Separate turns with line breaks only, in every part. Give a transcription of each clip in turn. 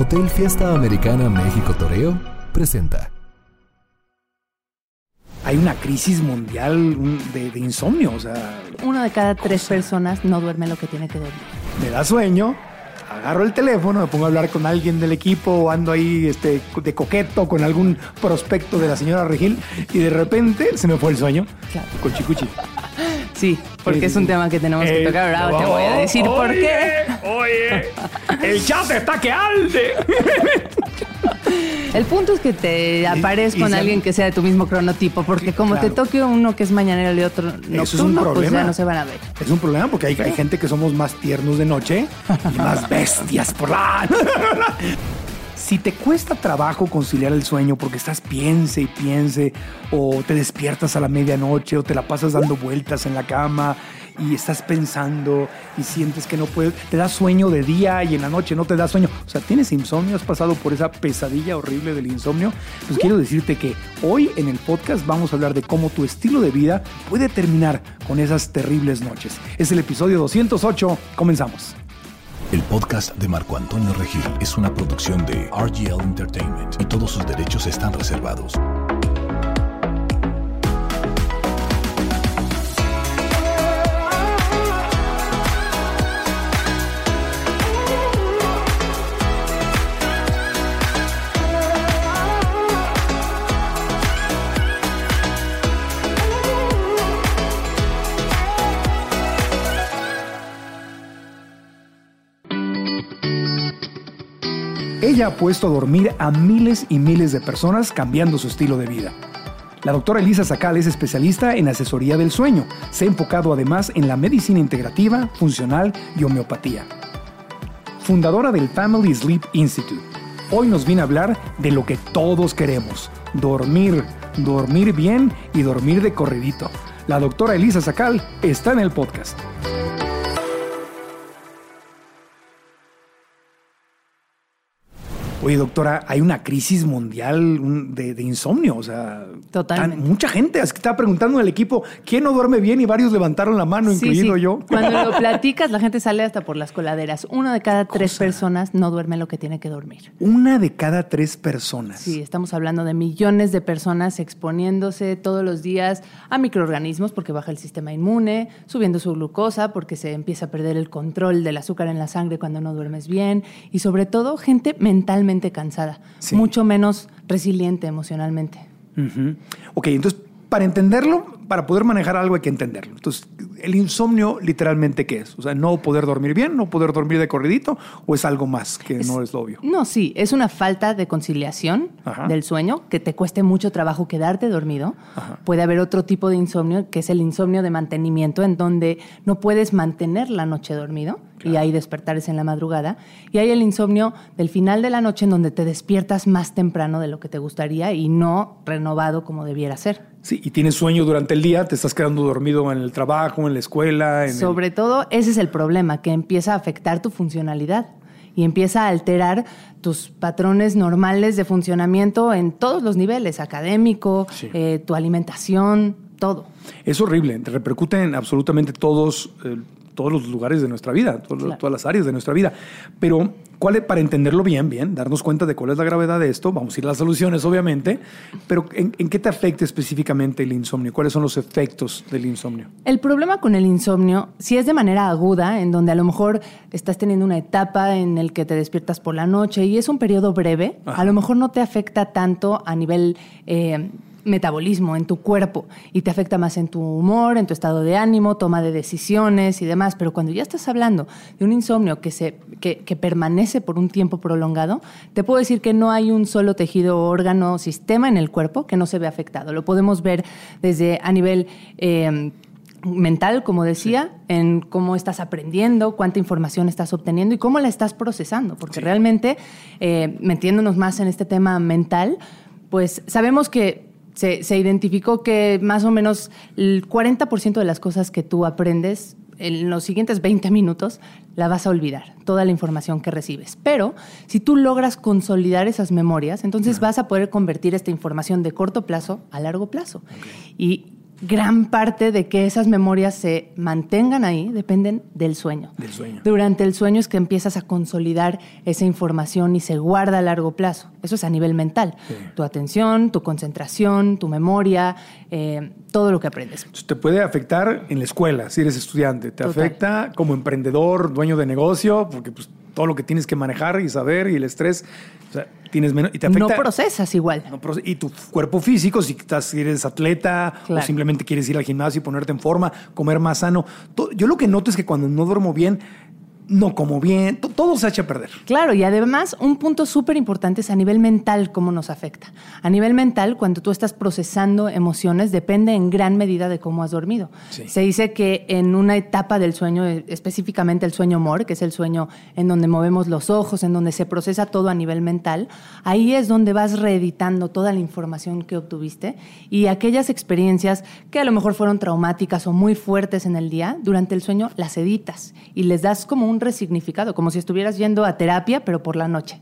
Hotel Fiesta Americana México Toreo presenta.
Hay una crisis mundial de, insomnio, o sea...
Una de cada tres personas no duerme lo que tiene que dormir.
Me da sueño, agarro el teléfono, me pongo a hablar con alguien del equipo o ando ahí este, de coqueto con algún prospecto de la señora Regil y de repente se me fue el sueño.
Claro.
Con chicuchi.
Sí, porque es un tema que tenemos que tocar ahora. Te voy a decir por qué.
Oye, el chat está que alde.
El punto es que te apares con alguien que sea de tu mismo cronotipo, porque como te toque uno que es mañanero y otro nocturno, es un problema. pues ya no se van a ver.
Es un problema porque hay, hay gente que somos más tiernos de noche y más bestias por la... Si te cuesta trabajo conciliar el sueño porque estás piense y piense, o te despiertas a la medianoche, o te la pasas dando vueltas en la cama y estás pensando y sientes que no puedes, te da sueño de día y en la noche no te da sueño. O sea, tienes insomnio, has pasado por esa pesadilla horrible del insomnio. Pues quiero decirte que hoy en el podcast vamos a hablar de cómo tu estilo de vida puede terminar con esas terribles noches. Es el episodio 208. Comenzamos.
El podcast de Marco Antonio Regil es una producción de RGL Entertainment y todos sus derechos están reservados.
Ella ha puesto a dormir a miles y miles de personas cambiando su estilo de vida. La doctora Elisa Sacal es especialista en asesoría del sueño. Se ha enfocado además en la medicina integrativa, funcional y homeopatía. Fundadora del Family Sleep Institute. Hoy nos viene a hablar de lo que todos queremos. Dormir, dormir bien y dormir de corridito. La doctora Elisa Sacal está en el podcast. Oye, doctora, hay una crisis mundial de, insomnio, o sea,
Totalmente.
mucha gente estaba preguntando al equipo quién no duerme bien y varios levantaron la mano, incluido yo.
Cuando lo platicas, la gente sale hasta por las coladeras. Una de cada tres personas no duerme lo que tiene que dormir.
Una de cada tres personas.
Sí, estamos hablando de millones de personas exponiéndose todos los días a microorganismos porque baja el sistema inmune, subiendo su glucosa porque se empieza a perder el control del azúcar en la sangre cuando no duermes bien y sobre todo gente mentalmente cansada, mucho menos resiliente emocionalmente.
Ok, entonces para entenderlo, para poder manejar algo hay que entenderlo. Entonces, ¿el insomnio literalmente qué es? O sea, ¿no poder dormir bien, no poder dormir de corridito o es algo más que no es lo obvio?
No, sí, es una falta de conciliación del sueño, que te cueste mucho trabajo quedarte dormido. Puede haber otro tipo de insomnio, que es el insomnio de mantenimiento, en donde no puedes mantener la noche dormido y hay despertares en la madrugada. Y hay el insomnio del final de la noche en donde te despiertas más temprano de lo que te gustaría y no renovado como debiera ser.
Sí, y tienes sueño durante el día, te estás quedando dormido en el trabajo, en la escuela.
Sobre todo, ese es el problema, que empieza a afectar tu funcionalidad y empieza a alterar tus patrones normales de funcionamiento en todos los niveles, académico, eh, tu alimentación, todo.
Es horrible, te repercute en absolutamente todos. Eh, todos los lugares de nuestra vida, todas las áreas de nuestra vida. Pero, ¿cuál es, para entenderlo bien, bien, darnos cuenta de cuál es la gravedad de esto, vamos a ir a las soluciones, obviamente, pero ¿en, qué te afecta específicamente el insomnio? ¿Cuáles son los efectos del insomnio?
El problema con el insomnio, si es de manera aguda, en donde a lo mejor estás teniendo una etapa en el que te despiertas por la noche y es un periodo breve, a lo mejor no te afecta tanto a nivel... Eh, metabolismo en tu cuerpo y te afecta más en tu humor, en tu estado de ánimo, toma de decisiones y demás. Pero cuando ya estás hablando de un insomnio que, se, que, permanece por un tiempo prolongado, te puedo decir que no hay un solo tejido, órgano, sistema en el cuerpo que no se ve afectado. Lo podemos ver desde a nivel... Eh, mental, como decía, en cómo estás aprendiendo, cuánta información estás obteniendo y cómo la estás procesando, porque realmente, eh, metiéndonos más en este tema mental, pues sabemos que se, identificó que más o menos el 40% de las cosas que tú aprendes en los siguientes 20 minutos la vas a olvidar, toda la información que recibes. Pero si tú logras consolidar esas memorias, entonces vas a poder convertir esta información de corto plazo a largo plazo. Y gran parte de que esas memorias se mantengan ahí dependen del sueño.
Del sueño.
Durante el sueño es que empiezas a consolidar esa información y se guarda a largo plazo. Eso es a nivel mental.
Sí.
Tu atención, tu concentración, tu memoria, eh, todo lo que aprendes.
Entonces, te puede afectar en la escuela, si eres estudiante. Te
Total.
afecta como emprendedor, dueño de negocio, porque pues, todo lo que tienes que manejar y saber y el estrés, o sea, tienes menos. Y te afecta.
No procesas igual.
No y tu cuerpo físico, si, estás, si eres atleta
Claro.
o simplemente quieres ir al gimnasio y ponerte en forma, comer más sano. Yo lo que noto es que cuando no duermo bien, no como bien, to- todo se echa a perder.
Claro, y además un punto súper importante es a nivel mental cómo nos afecta. A nivel mental, cuando tú estás procesando emociones, depende en gran medida de cómo has dormido.
Sí.
Se dice que en una etapa del sueño, eh, específicamente el sueño MOR, que es el sueño en donde movemos los ojos, en donde se procesa todo a nivel mental, ahí es donde vas reeditando toda la información que obtuviste y aquellas experiencias que a lo mejor fueron traumáticas o muy fuertes en el día, durante el sueño las editas y les das como un resignificado, como si estuvieras yendo a terapia, pero por la noche.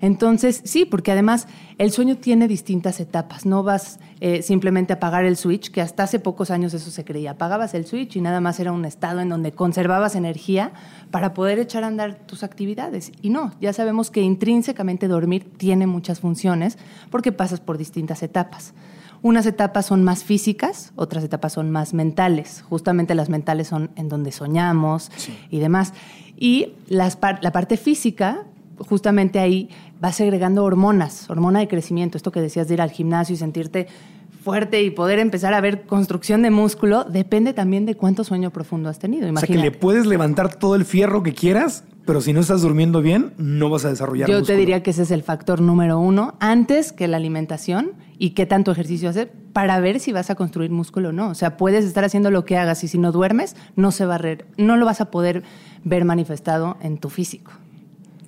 Entonces, sí, porque además el sueño tiene distintas etapas. No vas eh, simplemente a apagar el switch, que hasta hace pocos años eso se creía. Apagabas el switch y nada más era un estado en donde conservabas energía para poder echar a andar tus actividades. Y no, ya sabemos que intrínsecamente dormir tiene muchas funciones porque pasas por distintas etapas. Unas etapas son más físicas, otras etapas son más mentales. Justamente las mentales son en donde soñamos y demás. Y las par- la parte física, justamente ahí vas segregando hormonas, hormona de crecimiento, esto que decías de ir al gimnasio y sentirte fuerte y poder empezar a ver construcción de músculo, depende también de cuánto sueño profundo has tenido.
O sea, que
Imagínate.
le puedes levantar todo el fierro que quieras, pero si no estás durmiendo bien, no vas a desarrollar
Yo
músculo.
te diría que ese es el factor número uno, antes que la alimentación y qué tanto ejercicio hacer, para ver si vas a construir músculo o no. O sea, puedes estar haciendo lo que hagas y si no duermes, no, se va a re- no lo vas a poder ver manifestado en tu físico.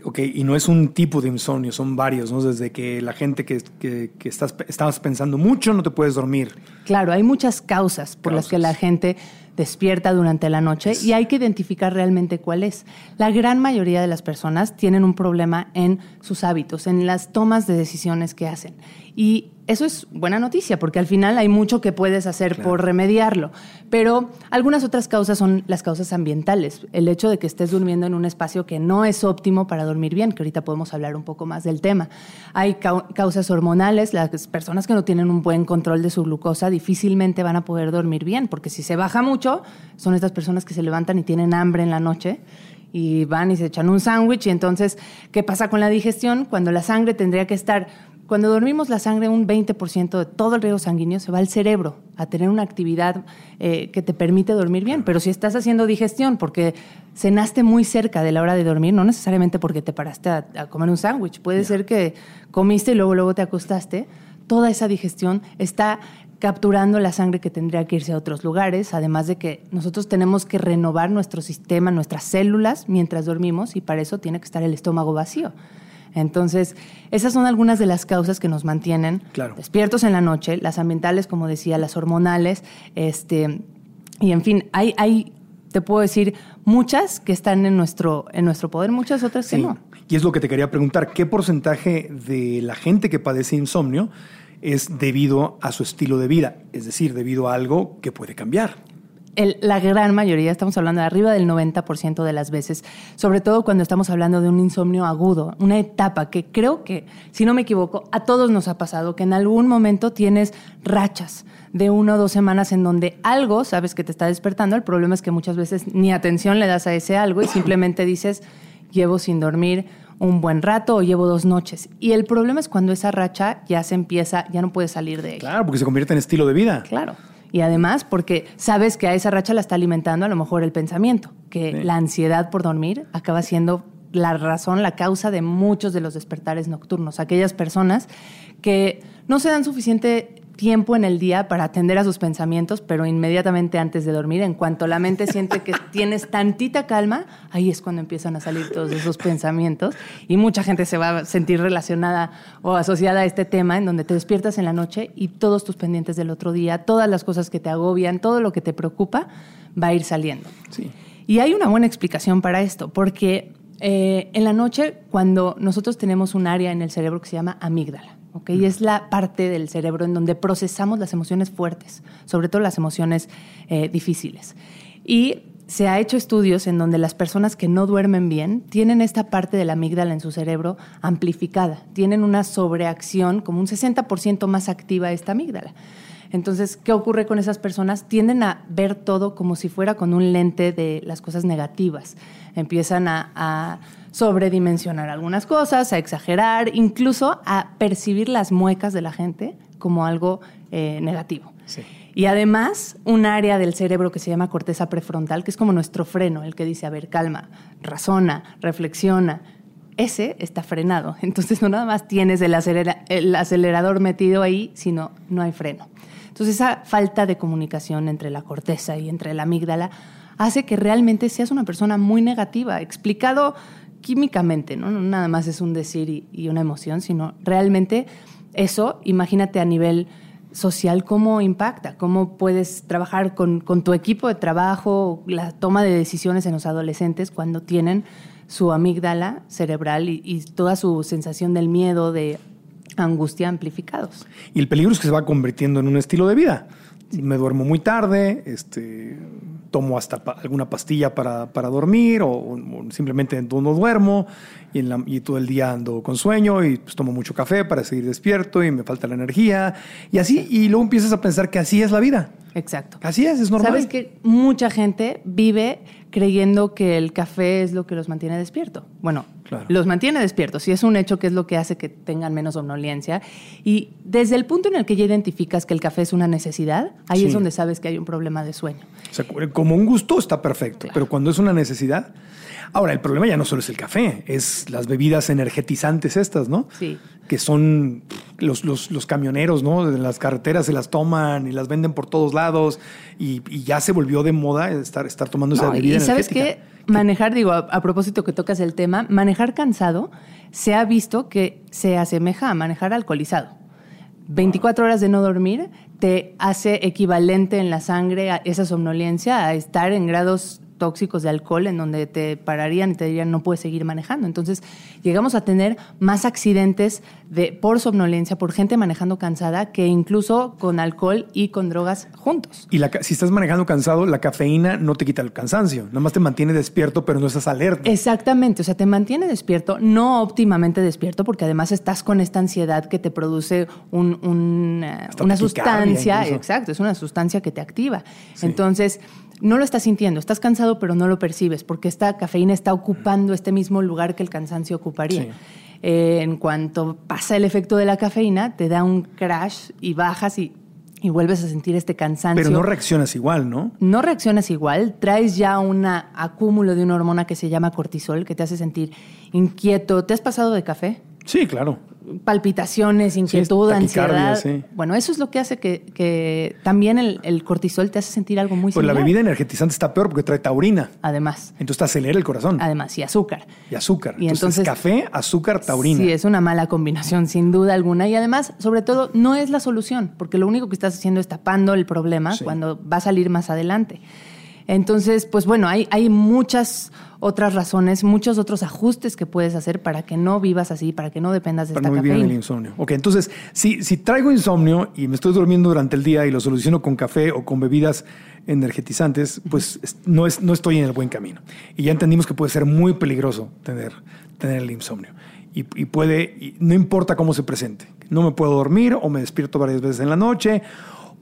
Ok, y no es un tipo de insomnio, son varios, ¿no? Desde que la gente que, que, que estás, estabas pensando mucho no te puedes dormir.
Claro, hay muchas causas por las que la gente despierta durante la noche y hay que identificar realmente cuál es. La gran mayoría de las personas tienen un problema en sus hábitos, en las tomas de decisiones que hacen. Y eso es buena noticia, porque al final hay mucho que puedes hacer por remediarlo. Pero algunas otras causas son las causas ambientales. El hecho de que estés durmiendo en un espacio que no es óptimo para dormir bien, que ahorita podemos hablar un poco más del tema. Hay cau- causas hormonales. Las personas que no tienen un buen control de su glucosa difícilmente van a poder dormir bien, porque si se baja mucho, son estas personas que se levantan y tienen hambre en la noche y van y se echan un sándwich. Y entonces, ¿qué pasa con la digestión? Cuando la sangre tendría que estar cuando dormimos la sangre, un 20% de todo el riego sanguíneo se va al cerebro a tener una actividad eh, que te permite dormir bien. Pero si estás haciendo digestión porque cenaste muy cerca de la hora de dormir, no necesariamente porque te paraste a, a comer un sándwich, puede ser que comiste y luego, luego te acostaste, toda esa digestión está capturando la sangre que tendría que irse a otros lugares, además de que nosotros tenemos que renovar nuestro sistema, nuestras células mientras dormimos y para eso tiene que estar el estómago vacío. Entonces, esas son algunas de las causas que nos mantienen
Claro.
despiertos en la noche, las ambientales, como decía, las hormonales, este, y en fin, hay, hay, te puedo decir, muchas que están en nuestro, en nuestro poder, muchas otras que
Sí.
no.
Y es lo que te quería preguntar, ¿qué porcentaje de la gente que padece insomnio es debido a su estilo de vida? Es decir, debido a algo que puede cambiar.
El- la gran mayoría, estamos hablando de arriba del 90% de las veces, sobre todo cuando estamos hablando de un insomnio agudo, una etapa que creo que, si no me equivoco, a todos nos ha pasado, que en algún momento tienes rachas de una o dos semanas en donde algo sabes que te está despertando. El problema es que muchas veces ni atención le das a ese algo y simplemente dices, llevo sin dormir un buen rato o llevo dos noches. Y el problema es cuando esa racha ya se empieza, ya no puedes salir de ella.
Claro, porque se convierte en estilo de vida.
Claro. Y además porque sabes que a esa racha la está alimentando a lo mejor el pensamiento, que
Sí.
la ansiedad por dormir acaba siendo la razón, la causa de muchos de los despertares nocturnos. Aquellas personas que no se dan suficiente tiempo en el día para atender a sus pensamientos, pero inmediatamente antes de dormir, en cuanto la mente siente que tienes tantita calma, ahí es cuando empiezan a salir todos esos pensamientos y mucha gente se va a sentir relacionada o asociada a este tema en donde te despiertas en la noche y todos tus pendientes del otro día, todas las cosas que te agobian, todo lo que te preocupa va a ir saliendo.
Sí.
Y hay una buena explicación para esto, porque eh, en la noche, cuando nosotros tenemos un área en el cerebro que se llama amígdala, ¿ok? Y es la parte del cerebro en donde procesamos las emociones fuertes, sobre todo las emociones eh, difíciles. Y se ha hecho estudios en donde las personas que no duermen bien tienen esta parte de la amígdala en su cerebro amplificada, tienen una sobreacción, como un 60% más activa esta amígdala. Entonces, ¿qué ocurre con esas personas? Tienden a ver todo como si fuera con un lente de las cosas negativas. Empiezan a, sobredimensionar algunas cosas, a exagerar, incluso a percibir las muecas de la gente como algo eh, negativo. Sí. Y además, un área del cerebro que se llama corteza prefrontal, que es como nuestro freno, el que dice, a ver, calma, razona, reflexiona. Ese está frenado. Entonces, no nada más tienes el, el acelerador metido ahí, sino no hay freno. Entonces, esa falta de comunicación entre la corteza y entre la amígdala hace que realmente seas una persona muy negativa, explicado químicamente, ¿no? no nada más es un decir y, y una emoción, sino realmente eso, imagínate a nivel social cómo impacta, cómo puedes trabajar con, tu equipo de trabajo, la toma de decisiones en los adolescentes cuando tienen su amígdala cerebral y, toda su sensación del miedo, de angustia amplificados.
Y el peligro es que se va convirtiendo en un estilo de vida. Me duermo muy tarde, este, tomo hasta alguna pastilla para, dormir o, simplemente no duermo y, en todo el día ando con sueño y pues tomo mucho café para seguir despierto y me falta la energía y así y luego empiezas a pensar que así es la vida.
Exacto.
Así es, es normal.
Sabes que mucha gente vive creyendo que el café es lo que los mantiene despierto. Bueno, los mantiene despiertos y es un hecho que es lo que hace que tengan menos somnolencia. Y desde el punto en el que ya identificas que el café es una necesidad, ahí es donde sabes que hay un problema de sueño.
O sea, como un gusto está perfecto, pero cuando es una necesidad, Ahora, el problema ya no solo es el café, es las bebidas energetizantes estas, ¿no?
Sí.
Que son los, los, camioneros, ¿no? Las carreteras se las toman y las venden por todos lados y, ya se volvió de moda estar, estar tomando esa bebida
y sabes qué? Manejar, digo, a, propósito que tocas el tema, manejar cansado se ha visto que se asemeja a manejar alcoholizado. 24 horas de no dormir te hace equivalente en la sangre a esa somnolencia a estar en grados tóxicos de alcohol en donde te pararían y te dirían no puedes seguir manejando. Entonces llegamos a tener más accidentes de, por somnolencia, por gente manejando cansada, que incluso con alcohol y con drogas juntos.
Y la, si estás manejando cansado, la cafeína no te quita el cansancio, nada más te mantiene despierto, pero no estás alerta.
Exactamente, o sea, te mantiene despierto, no óptimamente despierto, porque además estás con esta ansiedad que te produce un, una sustancia, exacto, es una sustancia que te activa. Entonces, no lo estás sintiendo, estás cansado pero no lo percibes porque esta cafeína está ocupando este mismo lugar que el cansancio ocuparía. Eh, en cuanto pasa el efecto de la cafeína, te da un crash y bajas y, y, vuelves a sentir este cansancio.
Pero no reaccionas igual, ¿no?
No reaccionas igual, traes ya un acúmulo de una hormona que se llama cortisol que te hace sentir inquieto. ¿Te has pasado de café?
Sí, claro
palpitaciones, inquietud, ansiedad. Bueno, eso es lo que hace que, también el, cortisol te hace sentir algo muy
Pues
la
bebida energetizante está peor porque trae taurina.
Además.
Entonces te acelera el corazón.
Además, y azúcar.
Y azúcar. Y entonces, café, azúcar, taurina.
Sí, es una mala combinación, sin duda alguna. Y además, sobre todo, no es la solución, porque lo único que estás haciendo es tapando el problema cuando va a salir más adelante. Entonces, pues bueno, hay, hay muchas otras razones, muchos otros ajustes que puedes hacer para que no vivas así, para que no dependas de
para
esta
no vivir el insomnio. Ok, entonces, si, si traigo insomnio y me estoy durmiendo durante el día y lo soluciono con café o con bebidas energetizantes, pues no, es, no estoy en el buen camino. Y ya entendimos que puede ser muy peligroso tener, tener el insomnio. Y, y puede, no importa cómo se presente, no me puedo dormir o me despierto varias veces en la noche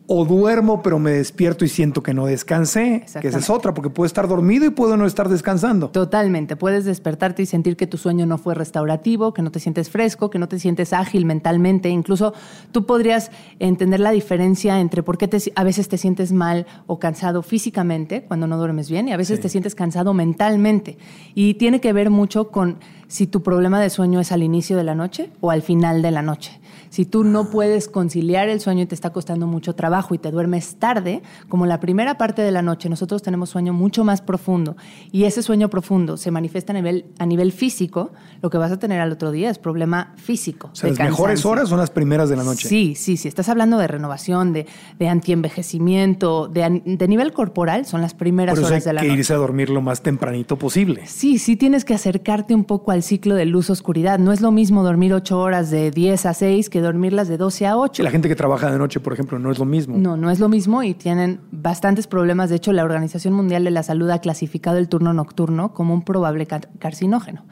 o duermo pero me despierto y siento que no descansé, que esa es otra, porque puedo estar dormido y puedo no estar descansando.
Totalmente, puedes despertarte y sentir que tu sueño no fue restaurativo, que no te sientes fresco, que no te sientes ágil mentalmente, incluso tú podrías entender la diferencia entre por qué a veces te sientes mal o cansado físicamente cuando no duermes bien y a veces te sientes cansado mentalmente. Y tiene que ver mucho con si tu problema de sueño es al inicio de la noche o al final de la noche. Si tú no puedes conciliar el sueño y te está costando mucho trabajo y te duermes tarde, como la primera parte de la noche, nosotros tenemos sueño mucho más profundo y ese sueño profundo se manifiesta a nivel, a nivel físico, lo que vas a tener al otro día es problema físico.
O sea, las mejores horas son las primeras de la noche.
Sí, sí, sí. Estás hablando de renovación, de, de antienvejecimiento, de, de nivel corporal, son las primeras horas de la noche.
Hay que irse a dormir lo más tempranito posible.
Sí, sí tienes que acercarte un poco al al ciclo de luz-oscuridad. No es lo mismo dormir ocho horas de 10 a 6 que dormirlas de 12 a 8.
La gente que trabaja de noche, por ejemplo, no es lo mismo.
No, no es lo mismo y tienen bastantes problemas. De hecho, la Organización Mundial de la Salud ha clasificado el turno nocturno como un probable carcinógeno.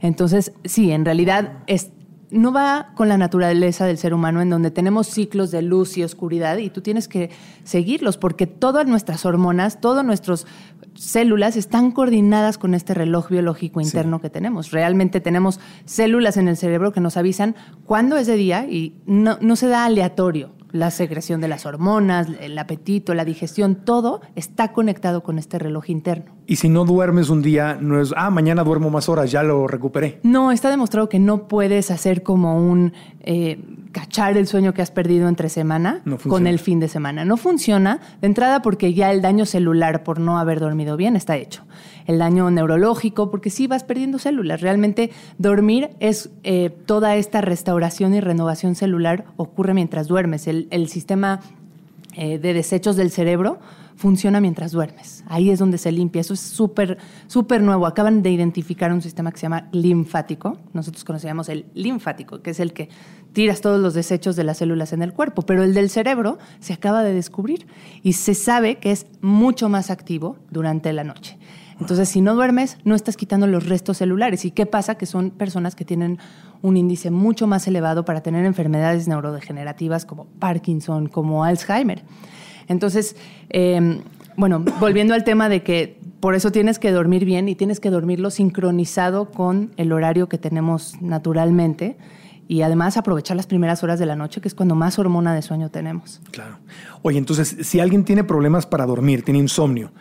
Entonces, sí, en realidad es, no va con la naturaleza del ser humano en donde tenemos ciclos de luz y oscuridad y tú tienes que seguirlos porque todas nuestras hormonas, todas nuestras células están coordinadas con este reloj biológico interno que tenemos. Realmente tenemos células en el cerebro que nos avisan cuándo es de día y no, no se da aleatorio la secreción de las hormonas, el apetito, la digestión, todo está conectado con este reloj interno.
Y si no duermes un día, no es, ah, mañana duermo más horas, ya lo recuperé.
No, está demostrado que no puedes hacer como un eh, cachar el sueño que has perdido entre semana con el fin de semana. No funciona de entrada porque ya el daño celular por no haber dormido bien está hecho el daño neurológico, porque sí vas perdiendo células. Realmente dormir es eh, toda esta restauración y renovación celular ocurre mientras duermes. El, sistema eh, de desechos del cerebro funciona mientras duermes. Ahí es donde se limpia. Eso es súper, súper nuevo. Acaban de identificar un sistema que se llama linfático. Nosotros conocíamos el linfático, que es el que tiras todos los desechos de las células en el cuerpo. Pero el del cerebro se acaba de descubrir y se sabe que es mucho más activo durante la noche. Entonces, si no duermes, no estás quitando los restos celulares. ¿Y qué pasa? Que son personas que tienen un índice mucho más elevado para tener enfermedades neurodegenerativas como Parkinson, como Alzheimer. Entonces, em, bueno, volviendo al tema de que por eso tienes que dormir bien y tienes que dormirlo sincronizado con el horario que tenemos naturalmente y además aprovechar las primeras horas de la noche, que es cuando más hormona de sueño tenemos.
Claro. Oye, entonces, si alguien tiene problemas para dormir, tiene insomnio,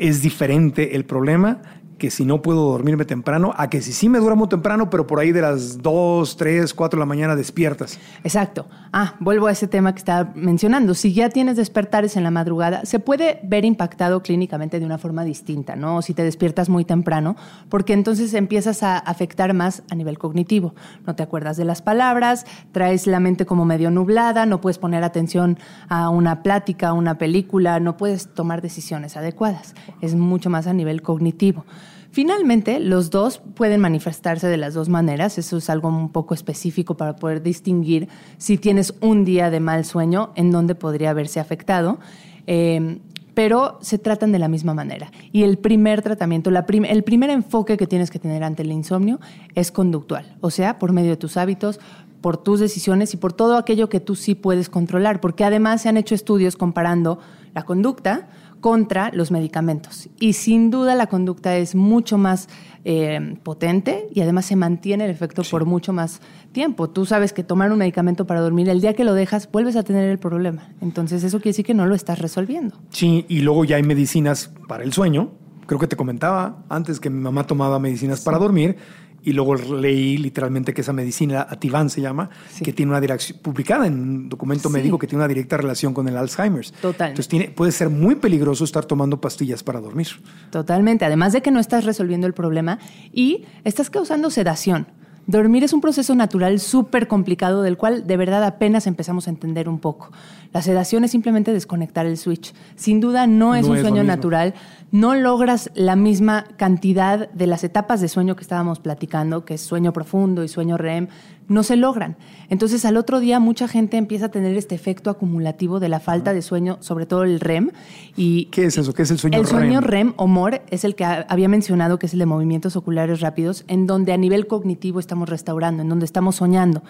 es diferente el problema que si no puedo dormirme temprano, a que si sí me duermo temprano, pero por ahí de las 2, 3, 4 de la mañana despiertas.
Exacto. Ah, vuelvo a ese tema que estaba mencionando. Si ya tienes despertares en la madrugada, se puede ver impactado clínicamente de una forma distinta, ¿no? Si te despiertas muy temprano, porque entonces empiezas a afectar más a nivel cognitivo. No te acuerdas de las palabras, traes la mente como medio nublada, no puedes poner atención a una plática, a una película, no puedes tomar decisiones adecuadas. Es mucho más a nivel cognitivo. Finalmente, los dos pueden manifestarse de las dos maneras. Eso es algo un poco específico para poder distinguir si tienes un día de mal sueño, en dónde podría haberse afectado. Em, pero se tratan de la misma manera. Y el primer tratamiento, el primer enfoque que tienes que tener ante el insomnio es conductual, o sea, por medio de tus hábitos, por tus decisiones y por todo aquello que tú sí puedes controlar, porque además se han hecho estudios comparando la conducta contra los medicamentos. Y sin duda la conducta es mucho más eh, potente y además se mantiene el efecto por mucho más tiempo. Tú sabes que tomar un medicamento para dormir, el día que lo dejas, vuelves a tener el problema. Entonces eso quiere decir que no lo estás resolviendo.
Sí, y luego ya hay medicinas para el sueño. Creo que te comentaba antes que mi mamá tomaba medicinas para dormir y luego leí literalmente que esa medicina, Ativan se llama, que tiene una dirección, publicada en un documento médico que tiene una directa relación con el Alzheimer's.
Total.
Entonces tiene, puede ser muy peligroso estar tomando pastillas para dormir.
Totalmente, además de que no estás resolviendo el problema y estás causando sedación. Dormir es un proceso natural súper complicado del cual de verdad apenas empezamos a entender un poco. La sedación es simplemente desconectar el switch. Sin duda no es un sueño natural. No logras la misma cantidad de las etapas de sueño que estábamos platicando, que es sueño profundo y sueño REM. No se logran. Entonces al otro día mucha gente empieza a tener este efecto acumulativo de la falta de sueño, sobre todo el REM. Y
¿Qué es eso? ¿Qué es el sueño
REM? El sueño REM o MOR es el que había mencionado, que es el de movimientos oculares rápidos, en donde a nivel cognitivo estamos restaurando, en donde estamos soñando.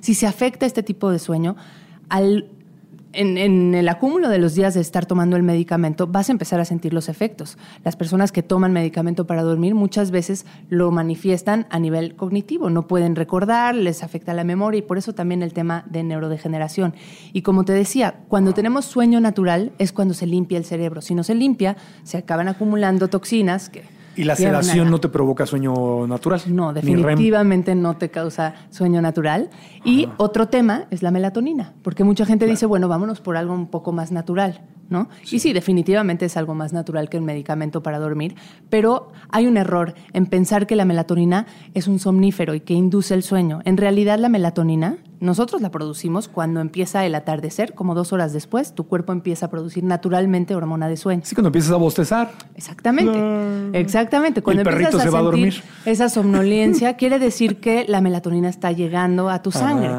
Si se afecta este tipo de sueño, al en, el acúmulo de los días de estar tomando el medicamento vas a empezar a sentir los efectos. Las personas que toman medicamento para dormir muchas veces lo manifiestan a nivel cognitivo, no pueden recordar, les afecta la memoria y por eso también el tema de neurodegeneración. Y como te decía, cuando tenemos sueño natural es cuando se limpia el cerebro. Si no se limpia, se acaban acumulando toxinas que
¿Y la sedación no te provoca sueño natural?
No, definitivamente no te causa sueño natural. Y otro tema es la melatonina, porque mucha gente dice, bueno, vámonos por algo un poco más natural, ¿no? Y sí, definitivamente es algo más natural que un medicamento para dormir, pero hay un error en pensar que la melatonina es un somnífero y que induce el sueño. En realidad la melatonina nosotros la producimos cuando empieza el atardecer, como dos horas después, tu cuerpo empieza a producir naturalmente hormona de sueño.
Sí, cuando empiezas a bostezar.
Exactamente, exactamente. Cuando
El perrito
empiezas
se va a
sentir
dormir.
esa somnolencia, quiere decir que la melatonina está llegando a tu sangre.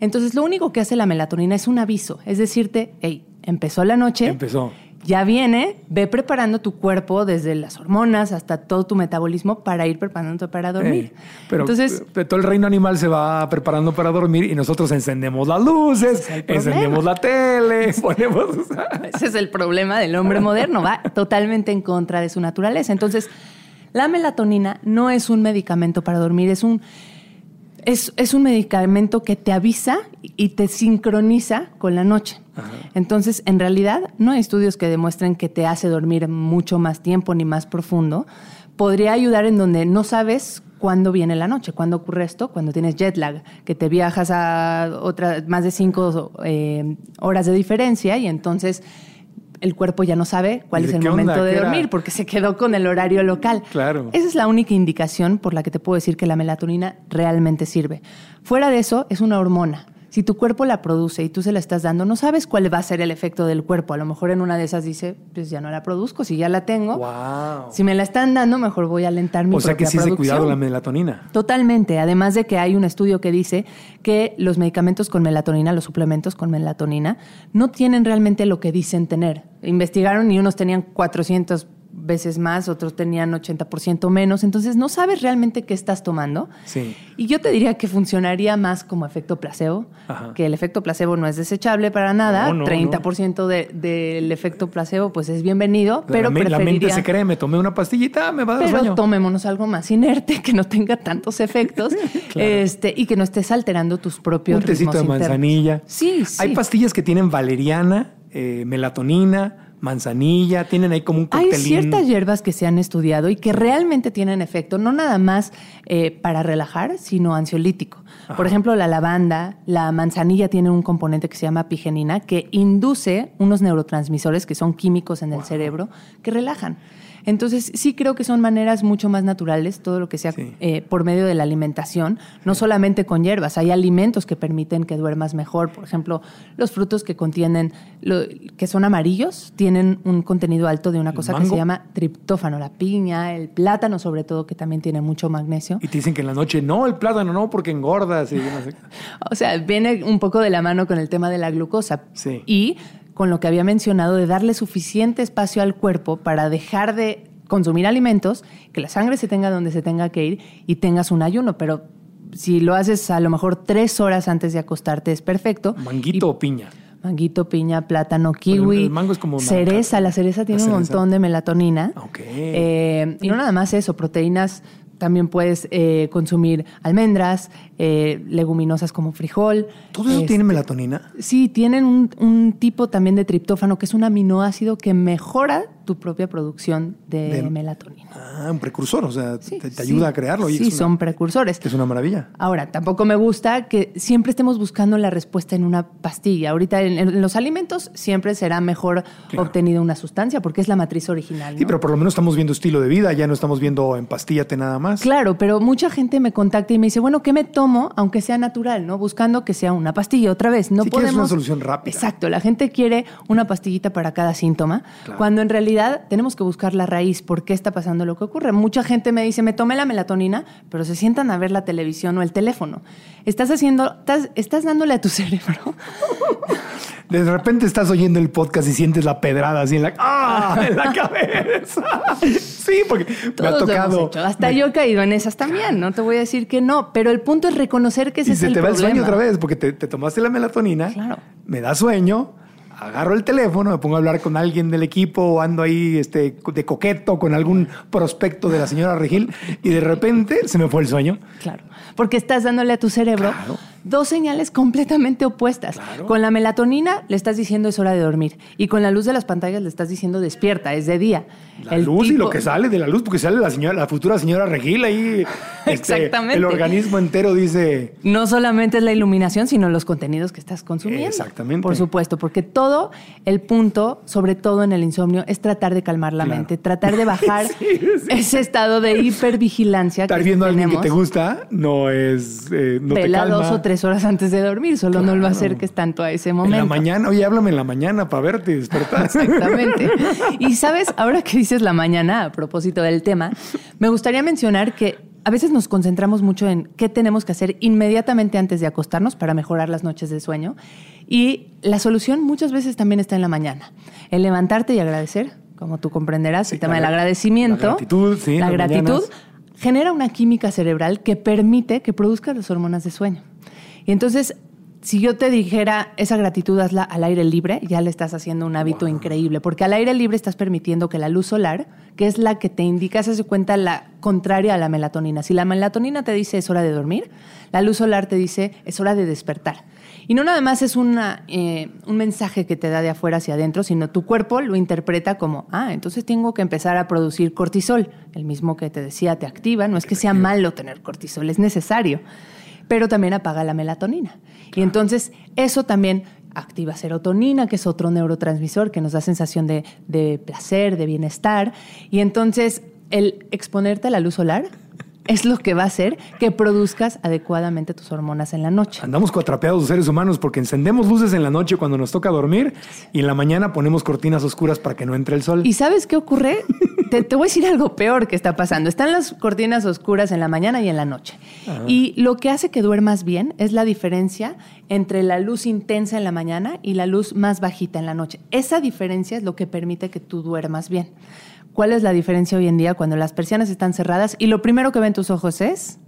Entonces, lo único que hace la melatonina es un aviso, es decirte, hey, empezó la noche,
Empezó.
Ya viene, ve preparando tu cuerpo desde las hormonas hasta todo tu metabolismo para ir preparándote para dormir.
Eh, pero
Entonces,
eh, todo el reino animal se va preparando para dormir y nosotros encendemos las luces, encendemos la tele, ponemos...
Ese es el problema del hombre moderno, va totalmente en contra de su naturaleza. Entonces, la melatonina no es un medicamento para dormir, es un, es, es un medicamento que te avisa y te sincroniza con la noche. Entonces, en realidad, no hay estudios que demuestren que te hace dormir mucho más tiempo ni más profundo. Podría ayudar en donde no sabes cuándo viene la noche, cuándo ocurre esto, cuando tienes jet lag, que te viajas a otra, más de cinco eh, horas de diferencia y entonces el cuerpo ya no sabe cuál
¿Y
es el momento
onda?
de dormir porque se quedó con el horario local.
Claro.
Esa es la única indicación por la que te puedo decir que la melatonina realmente sirve. Fuera de eso, es una hormona. Si tu cuerpo la produce y tú se la estás dando, no sabes cuál va a ser el efecto del cuerpo. A lo mejor en una de esas dice, pues ya no la produzco, si ya la tengo.
Wow.
Si me la están dando, mejor voy a alentar mi
O sea que sí se
producción.
cuidado la melatonina.
Totalmente. Además de que hay un estudio que dice que los medicamentos con melatonina, los suplementos con melatonina, no tienen realmente lo que dicen tener. Investigaron y unos tenían 400 veces más, otros tenían 80% menos. Entonces no sabes realmente qué estás tomando.
Sí.
Y yo te diría que funcionaría más como efecto placebo,
Ajá.
que el efecto placebo no es desechable para nada.
No, no,
30% de- del efecto placebo pues es bienvenido, pero
la, me- la mente
preferiría-
se cree, me tomé una pastillita, me va a dar
pero
sueño.
tomémonos algo más inerte, que no tenga tantos efectos este, y que no estés alterando tus propios
Un tecito de
ritmos
manzanilla.
Sí, sí.
Hay pastillas que tienen valeriana, eh, melatonina, manzanilla, tienen ahí como un
Hay
coctelín.
ciertas hierbas que se han estudiado y que realmente tienen efecto, no nada más eh, para relajar, sino ansiolítico. Por ejemplo, la lavanda, la manzanilla tiene un componente que se llama pigenina que induce unos neurotransmisores que son químicos en el cerebro que relajan. Entonces, sí creo que son maneras mucho más naturales, todo lo que sea
Sí.
eh, por medio de la alimentación, no solamente con hierbas, hay alimentos que permiten que duermas mejor. Por ejemplo, los frutos que contienen, lo- que son amarillos, tienen un contenido alto de una
¿El
cosa que se llama triptófano, la piña, el plátano sobre todo, que también tiene mucho magnesio.
Y te dicen que en la noche, no, el plátano no, porque engordas. Y no sé.
O sea, viene un poco de la mano con el tema de la glucosa.
Sí.
Y con lo que había mencionado de darle suficiente espacio al cuerpo para dejar de consumir alimentos, que la sangre se tenga donde se tenga que ir y tengas un ayuno. Pero si lo haces a lo mejor tres horas antes de acostarte es perfecto.
Manguito o piña.
Manguito, piña, plátano, kiwi.
el mango es como
cereza. La cereza tiene un
cereza.
montón de melatonina.
Ok.
Eh, y no nada más eso, proteínas. También puedes eh, consumir almendras, eh, leguminosas como frijol.
¿Todo eso
Este,
tiene melatonina?
Sí, tienen un, un tipo también de triptófano, que es un aminoácido que mejora tu propia producción de,
De-
melatonina.
Ah, un precursor, o sea,
Sí,
te, te
sí.
ayuda a crearlo. y
Sí,
una-
son precursores.
Es una maravilla.
Ahora, tampoco me gusta que siempre estemos buscando la respuesta en una pastilla. Ahorita en, en los alimentos siempre será mejor
Claro.
obtenida una sustancia porque es la matriz original.
Sí, pero por lo menos estamos viendo estilo de vida, ya no estamos viendo empastíllate nada más.
Claro, pero mucha gente me contacta y me dice, bueno, ¿qué me tomo aunque sea natural, no? Buscando que sea una pastilla otra vez. No
Sí, quieres
podemos
una solución rápida.
Exacto, la gente quiere una pastillita para cada síntoma,
Claro.
cuando en realidad tenemos que buscar la raíz, por qué está pasando lo que ocurre. Mucha gente me dice, me tomé la melatonina, pero se sientan a ver la televisión o el teléfono. Estás haciendo, estás, estás dándole a tu cerebro
De repente estás oyendo el podcast y sientes la pedrada así en la, ¡ah! en la cabeza. Sí, porque me ha
Todos lo
tocado.
hemos hecho. Hasta
me-
yo he caído en esas también, no te voy a decir que no, pero el punto es reconocer que ese
Y
es
se
el
te va el
problema.
sueño otra vez porque te, te tomaste la melatonina.
Claro.
Me da sueño. Agarro el teléfono, me pongo a hablar con alguien del equipo o ando ahí este, de coqueto con algún prospecto de la señora Regil y de repente se me fue el sueño.
Claro, porque estás dándole a tu cerebro
Claro.
dos señales completamente opuestas.
Claro.
Con la melatonina le estás diciendo es hora de dormir y con la luz de las pantallas le estás diciendo despierta, es de día.
La
El
luz y lo que sale de la luz, porque sale la señora, la futura señora Regil ahí. este,
Exactamente.
El organismo entero dice.
No solamente es la iluminación, sino los contenidos que estás consumiendo.
Exactamente.
Por supuesto, porque todo el punto, sobre todo en el insomnio, es tratar de calmar la
Claro.
mente, tratar de bajar
Sí, sí.
ese estado de hipervigilancia
Estar
que
viendo a alguien que te gusta no es. eh, no te
Vela
calma.
dos o tres tres horas antes de dormir, solo no lo acerques tanto a ese momento.
En la mañana, oye, háblame en la mañana para verte y despertar.
Exactamente. Y sabes, ahora que dices la mañana, a propósito del tema, me gustaría mencionar que a veces nos concentramos mucho en qué tenemos que hacer inmediatamente antes de acostarnos para mejorar las noches de sueño. Y la solución muchas veces también está en la mañana. El levantarte y agradecer, como tú comprenderás, el tema del agradecimiento.
La gratitud, sí.
La gratitud
mañanas.
genera una química cerebral que permite que produzcas las hormonas de sueño. Y entonces, si yo te dijera esa gratitud, hazla al aire libre, ya le estás haciendo un hábito increíble, porque al aire libre estás permitiendo que la luz solar, que es la que te indica, se hace cuenta la contraria a la melatonina. Si la melatonina te dice es hora de dormir, la luz solar te dice es hora de despertar. Y no nada más es una, eh, un mensaje que te da de afuera hacia adentro, sino tu cuerpo lo interpreta como, ah, entonces tengo que empezar a producir cortisol, el mismo que te decía, te activa. No es que sea malo tener cortisol, es necesario, pero también apaga la melatonina. Y entonces eso también activa serotonina, que es otro neurotransmisor que nos da sensación de, de placer, de bienestar. Y entonces el exponerte a la luz solar es lo que va a hacer que produzcas adecuadamente tus hormonas en la noche.
Andamos cuatrapeados los seres humanos porque encendemos luces en la noche cuando nos toca dormir y en la mañana ponemos cortinas oscuras para que no entre el sol.
¿Y sabes qué ocurre? te, te voy a decir algo peor que está pasando. Están las cortinas oscuras en la mañana y en la noche. Y lo que hace que duermas bien es la diferencia entre la luz intensa en la mañana y la luz más bajita en la noche. Esa diferencia es lo que permite que tú duermas bien. ¿Cuál es la diferencia hoy en día cuando las persianas están cerradas y lo primero que ven tus ojos es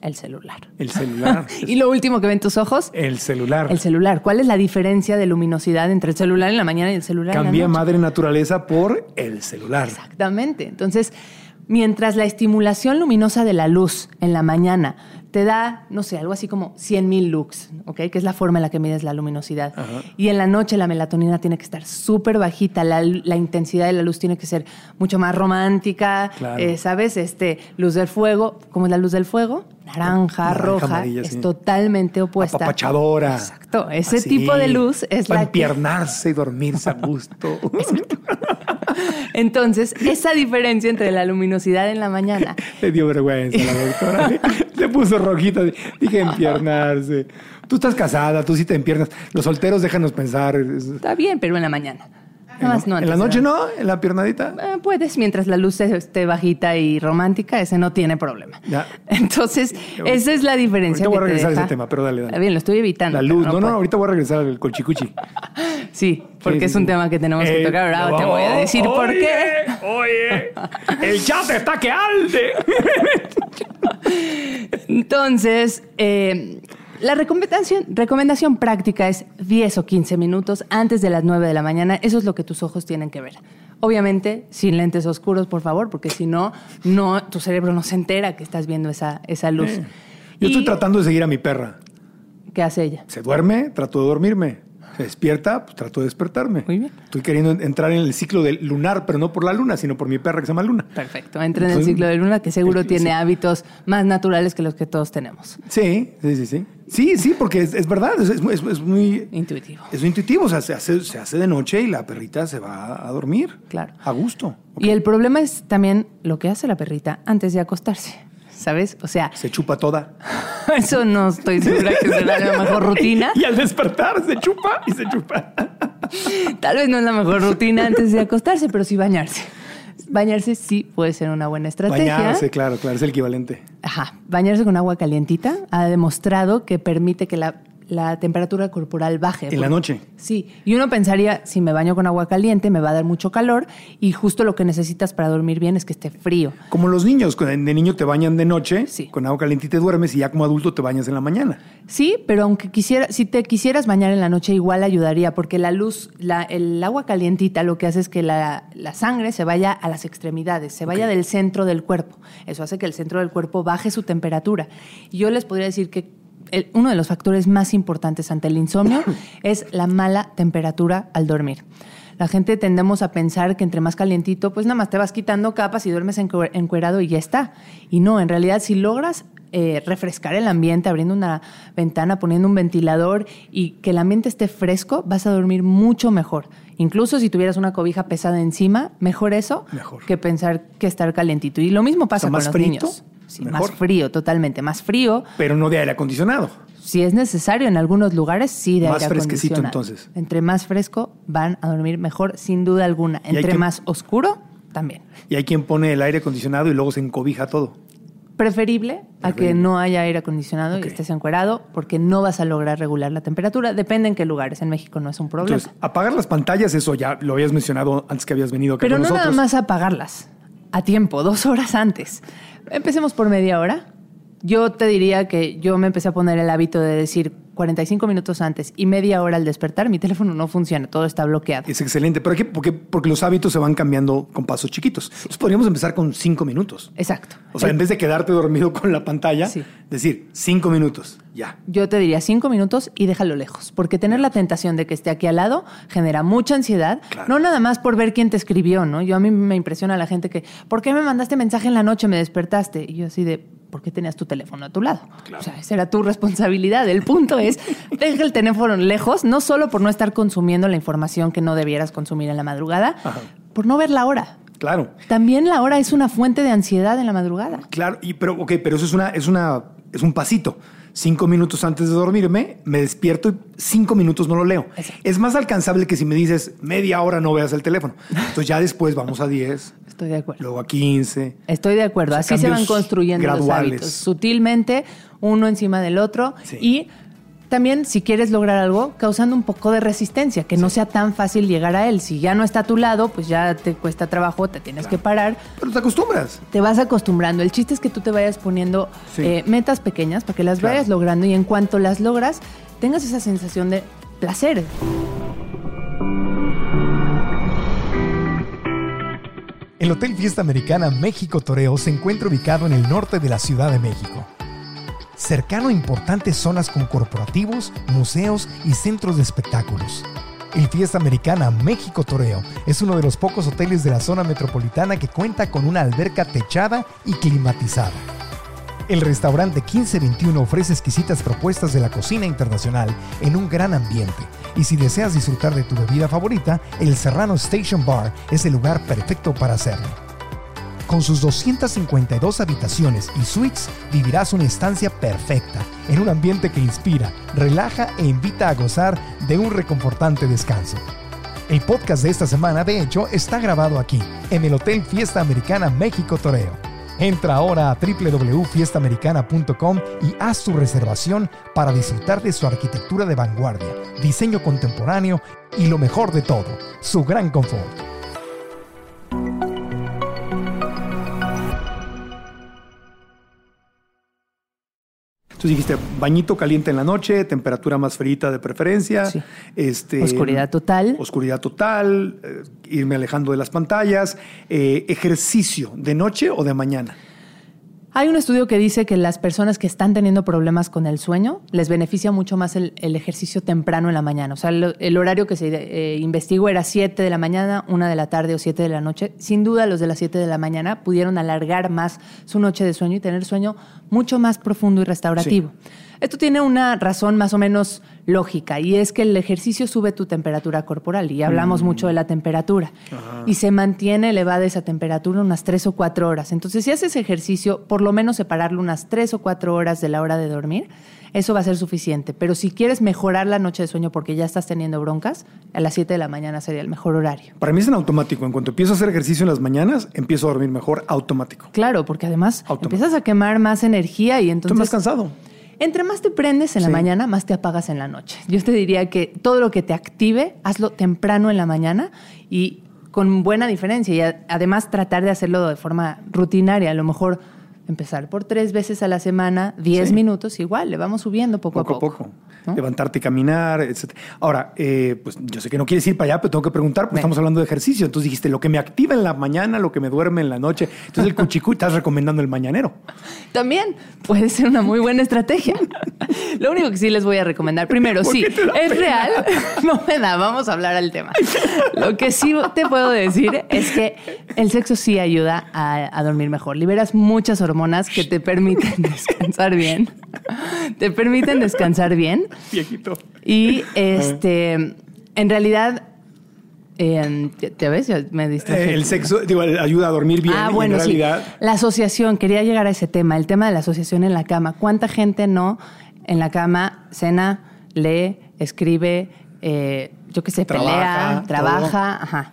el celular?
El celular.
Y lo último que ven tus ojos,
el celular.
el celular. ¿Cuál es la diferencia de luminosidad entre el celular en la mañana y el celular en
Cambia
la noche?
madre naturaleza por el celular.
Exactamente. Entonces, mientras la estimulación luminosa de la luz en la mañana te da, no sé, algo así como 100 mil lux, ¿ok? Que es la forma en la que mides la luminosidad. Y en la noche la melatonina tiene que estar súper bajita, la, la intensidad de la luz tiene que ser mucho más romántica,
Claro.
eh, ¿sabes? Este, luz del fuego, ¿cómo es la luz del fuego? Naranja,
Naranja,
roja,
amarilla,
es
sí.
totalmente opuesta.
Apapachadora.
Exacto, ese
Así,
tipo de luz es
para
la que...
empiernarse y dormirse a gusto.
Entonces, esa diferencia entre la luminosidad en la mañana
Le dio vergüenza a la doctora. Se puso rojita. Dije empiernarse. Tú estás casada, tú sí te empiernas. Los solteros déjanos pensar.
Está bien, pero en la mañana. No
en la noche no, en la piernadita.
Eh, puedes, mientras la luz esté bajita y romántica, ese no tiene problema.
Ya.
Entonces, esa es la diferencia.
Ahorita voy a
te
regresar a ese tema, pero dale, dale.
Está bien, lo estoy evitando.
La luz. No, no, ahorita voy a regresar al colchicuchi.
Sí, porque
Sí,
es
sí,
un
sí.
tema que tenemos que
Eh,
tocar. Ahora te voy a decir por qué.
Oye, el chat está que alde.
Entonces, eh, la recomendación, recomendación práctica es 10 o 15 minutos antes de las 9 de la mañana. Eso es lo que tus ojos tienen que ver. Obviamente, sin lentes oscuros, por favor, porque si no, no, tu cerebro no se entera que estás viendo esa, esa luz.
Eh, Yo estoy tratando de seguir a mi perra.
¿Qué hace ella?
Se duerme, trato de dormirme. Se despierta, pues trato de despertarme.
Muy bien.
Estoy queriendo en- entrar en el ciclo del lunar, pero no por la luna, sino por mi perra que se llama Luna.
Perfecto. Entra en el ciclo de luna, que seguro tiene hábitos más naturales que los que todos tenemos.
Sí, sí, sí, sí. Sí, sí, porque es, es verdad, es, es muy- es- es muy...
Intuitivo.
Es intuitivo, o sea, se hace, se hace de noche y la perrita se va a dormir.
Claro.
A gusto.
Y el problema es también lo que hace la perrita antes de acostarse. ¿Sabes? O sea,
Se chupa toda.
eso no estoy segura que será la mejor rutina.
Y al despertar se chupa y se chupa.
Tal vez no es la mejor rutina antes de acostarse, pero sí bañarse. Bañarse sí puede ser una buena estrategia.
Bañarse, claro, claro, es el equivalente.
Ajá. Bañarse con agua calientita ha demostrado que permite que la, la temperatura corporal baje.
En la noche.
Sí. Y uno pensaría, si me baño con agua caliente, me va a dar mucho calor y justo lo que necesitas para dormir bien es que esté frío.
Como los niños, de niño te bañan de noche,
Sí.
con agua calientita y te duermes y ya como adulto te bañas en la mañana.
Sí, pero aunque quisiera, si te quisieras bañar en la noche, igual ayudaría, porque la luz, la- el agua calientita lo que hace es que la, la sangre se vaya a las extremidades, se vaya del centro del cuerpo. Eso hace que el centro del cuerpo baje su temperatura. Y yo les podría decir que el- uno de los factores más importantes ante el insomnio es la mala temperatura al dormir. La gente tendemos a pensar que entre más calientito, pues nada más te vas quitando capas y duermes encu- encuerado y ya está. Y no, en realidad si logras eh, refrescar el ambiente abriendo una ventana, poniendo un ventilador y que el ambiente esté fresco, vas a dormir mucho mejor. Incluso si tuvieras una cobija pesada encima, mejor eso
Mejor.
que pensar que estar calientito. Y lo mismo pasa
O sea,
con los
frito,
niños. Sí, más frío, totalmente. Más frío,
Pero no de aire acondicionado.
Si es necesario en algunos lugares, sí de
Más
aire
fresquecito,
acondicionado.
entonces.
Entre más fresco van a dormir mejor, sin duda alguna. Entre más oscuro, también.
Y hay quien pone el aire acondicionado y luego se encobija todo.
Preferible a que no haya aire acondicionado
Ok.
y estés encuerado, porque no vas a lograr regular la temperatura. Depende en qué lugares. En México no es un problema.
Entonces, apagar las pantallas, eso ya lo habías mencionado antes que habías venido acá
Pero
con
no
nosotros.
nada más apagarlas a tiempo, dos horas antes. Empecemos por media hora. Yo te diría que yo me empecé a poner el hábito de decir 45 minutos antes y media hora al despertar, mi teléfono no funciona, todo está bloqueado.
Es excelente. ¿Pero qué? Porque, porque los hábitos se van cambiando con pasos chiquitos. Entonces podríamos empezar con cinco minutos.
Exacto.
O sea, en vez de quedarte dormido con la pantalla,
Sí.
decir cinco minutos, ya.
Yo te diría cinco minutos y déjalo lejos, porque tener la tentación de que esté aquí al lado genera mucha ansiedad,
Claro.
no nada más por ver quién te escribió, ¿no? Yo a mí me impresiona la gente que, ¿por qué me mandaste mensaje en la noche, me despertaste? Y yo así de, ¿por qué tenías tu teléfono a tu lado? O sea, esa era tu responsabilidad. El punto es, deja el teléfono lejos, no solo por no estar consumiendo la información que no debieras consumir en la madrugada,
Ajá.
por no ver la hora.
Claro.
También la hora es una fuente de ansiedad en la madrugada.
Claro, y pero, ok, pero eso es una, es una, es un pasito. Cinco minutos antes de dormirme, me despierto y cinco minutos no lo leo.
Exacto.
Es más alcanzable que si me dices media hora no veas el teléfono. Entonces ya después vamos a 10,
Estoy de acuerdo.
luego a 15.
Estoy de acuerdo.
O sea,
Así se van construyendo los hábitos, sutilmente, uno encima del otro.
Sí.
Y también, si quieres lograr algo, causando un poco de resistencia, que no sea tan fácil llegar a él. Si ya no está a tu lado, pues ya te cuesta trabajo, te tienes que parar.
Pero te acostumbras.
Te vas acostumbrando. El chiste es que tú te vayas poniendo
Sí.
eh, metas pequeñas para que las
Claro.
vayas logrando y en cuanto las logras, tengas esa sensación de placer.
El Hotel Fiesta Americana México Toreo se encuentra ubicado en el norte de la Ciudad de México. Cercano a importantes zonas como corporativos, museos y centros de espectáculos. El Fiesta Americana México Toreo es uno de los pocos hoteles de la zona metropolitana que cuenta con una alberca techada y climatizada. El restaurante 1521 ofrece exquisitas propuestas de la cocina internacional en un gran ambiente. Y si deseas disfrutar de tu bebida favorita, el Serrano Station Bar es el lugar perfecto para hacerlo. Con sus 252 habitaciones y suites, vivirás una estancia perfecta, en un ambiente que inspira, relaja e invita a gozar de un reconfortante descanso. El podcast de esta semana, de hecho, está grabado aquí, en el Hotel Fiesta Americana México Toreo. Entra ahora a www.fiestaamericana.com y haz tu reservación para disfrutar de su arquitectura de vanguardia, diseño contemporáneo y lo mejor de todo, su gran confort.
Entonces dijiste, bañito caliente en la noche, temperatura más frita de preferencia.
Sí.
Este,
Oscuridad total.
Oscuridad total, eh, irme alejando de las pantallas. eh, ejercicio, ¿de noche o de mañana?
Hay un estudio que dice que las personas que están teniendo problemas con el sueño les beneficia mucho más el, ejercicio temprano en la mañana. O sea, el, el horario que se eh, investigó era 7 de la mañana, 1 de la tarde o 7 de la noche. Sin duda, los de las 7 de la mañana pudieron alargar más su noche de sueño y tener sueño mucho más profundo y restaurativo. Esto tiene una razón más o menos lógica y es que el ejercicio sube tu temperatura corporal y hablamos mucho de la temperatura y se mantiene elevada esa temperatura unas tres o cuatro horas. Entonces, si haces ejercicio, por lo menos separarlo unas tres o cuatro horas de la hora de dormir, eso va a ser suficiente. Pero si quieres mejorar la noche de sueño porque ya estás teniendo broncas, a las 7 de la mañana sería el mejor horario.
Para mí es en automático. En cuanto empiezo a hacer ejercicio en las mañanas, empiezo a dormir mejor automático.
Claro, porque además
Automático.
empiezas a quemar más energía y
Estoy
entonces...
más cansado.
Entre más te prendes en la
Sí.
mañana, más te apagas en la noche. Yo te diría que todo lo que te active, hazlo temprano en la mañana y con buena diferencia. Y a- además tratar de hacerlo de forma rutinaria. A lo mejor empezar por tres veces a la semana, diez
Sí.
minutos, igual, le vamos subiendo poco,
Poco a
poco. ¿No?
Levantarte y caminar, etc. Ahora, eh, pues yo sé que no quieres ir para allá, pero tengo que preguntar, porque estamos hablando de ejercicio. Entonces dijiste, lo que me activa en la mañana, lo que me duerme en la noche. Entonces el cuchicú, estás recomendando el mañanero.
También puede ser una muy buena estrategia. Lo único que sí les voy a recomendar, primero,
¿Por
sí, es
pena?
real. No me da, vamos a hablar al tema. Lo que sí te puedo decir es que el sexo sí ayuda a, a dormir mejor. Liberas muchas hormonas que te permiten descansar bien. Te permiten descansar bien.
Viejito.
Y este, en realidad, eh, ¿ya- ¿ya ves? Ya me distraje.
Eh, el sexo, digo, ayuda a dormir bien.
Ah, bueno,
en
sí. La asociación, quería llegar a ese tema, el tema de la asociación en la cama. ¿Cuánta gente no en la cama, cena, lee, escribe, eh, yo qué sé,
Trabaja,
pelea, trabaja, ajá.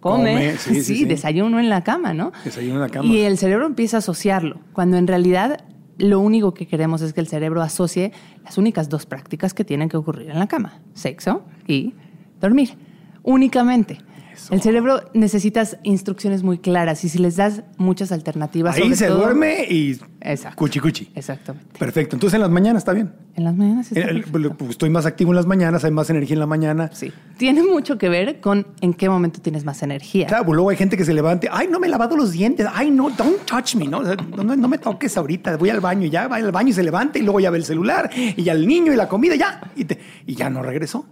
Come,
Come, sí,
sí,
sí, sí.
desayuno en la cama, ¿no?
Desayuno en la cama.
Y el cerebro empieza a asociarlo, cuando en realidad lo único que queremos es que el cerebro asocie las únicas dos prácticas que tienen que ocurrir en la cama, sexo y dormir, únicamente. El cerebro necesitas instrucciones muy claras y si les das muchas alternativas...
Ahí
sobre
se
todo-
duerme y
Exacto.
cuchi cuchi.
Exactamente.
Perfecto. Entonces en las mañanas está bien.
En las mañanas está
El- el- pues, estoy más activo en las mañanas, hay más energía en la mañana.
Sí. Tiene mucho que ver con en qué momento tienes más energía.
Claro, pues luego hay gente que se levante, ay, no me he lavado los dientes, ay, no, don't touch me, no, no- no me toques ahorita, voy al baño, y ya va al baño y se levanta y luego ya ve el celular y ya el niño y la comida, ya, y, te- y ya no regresó.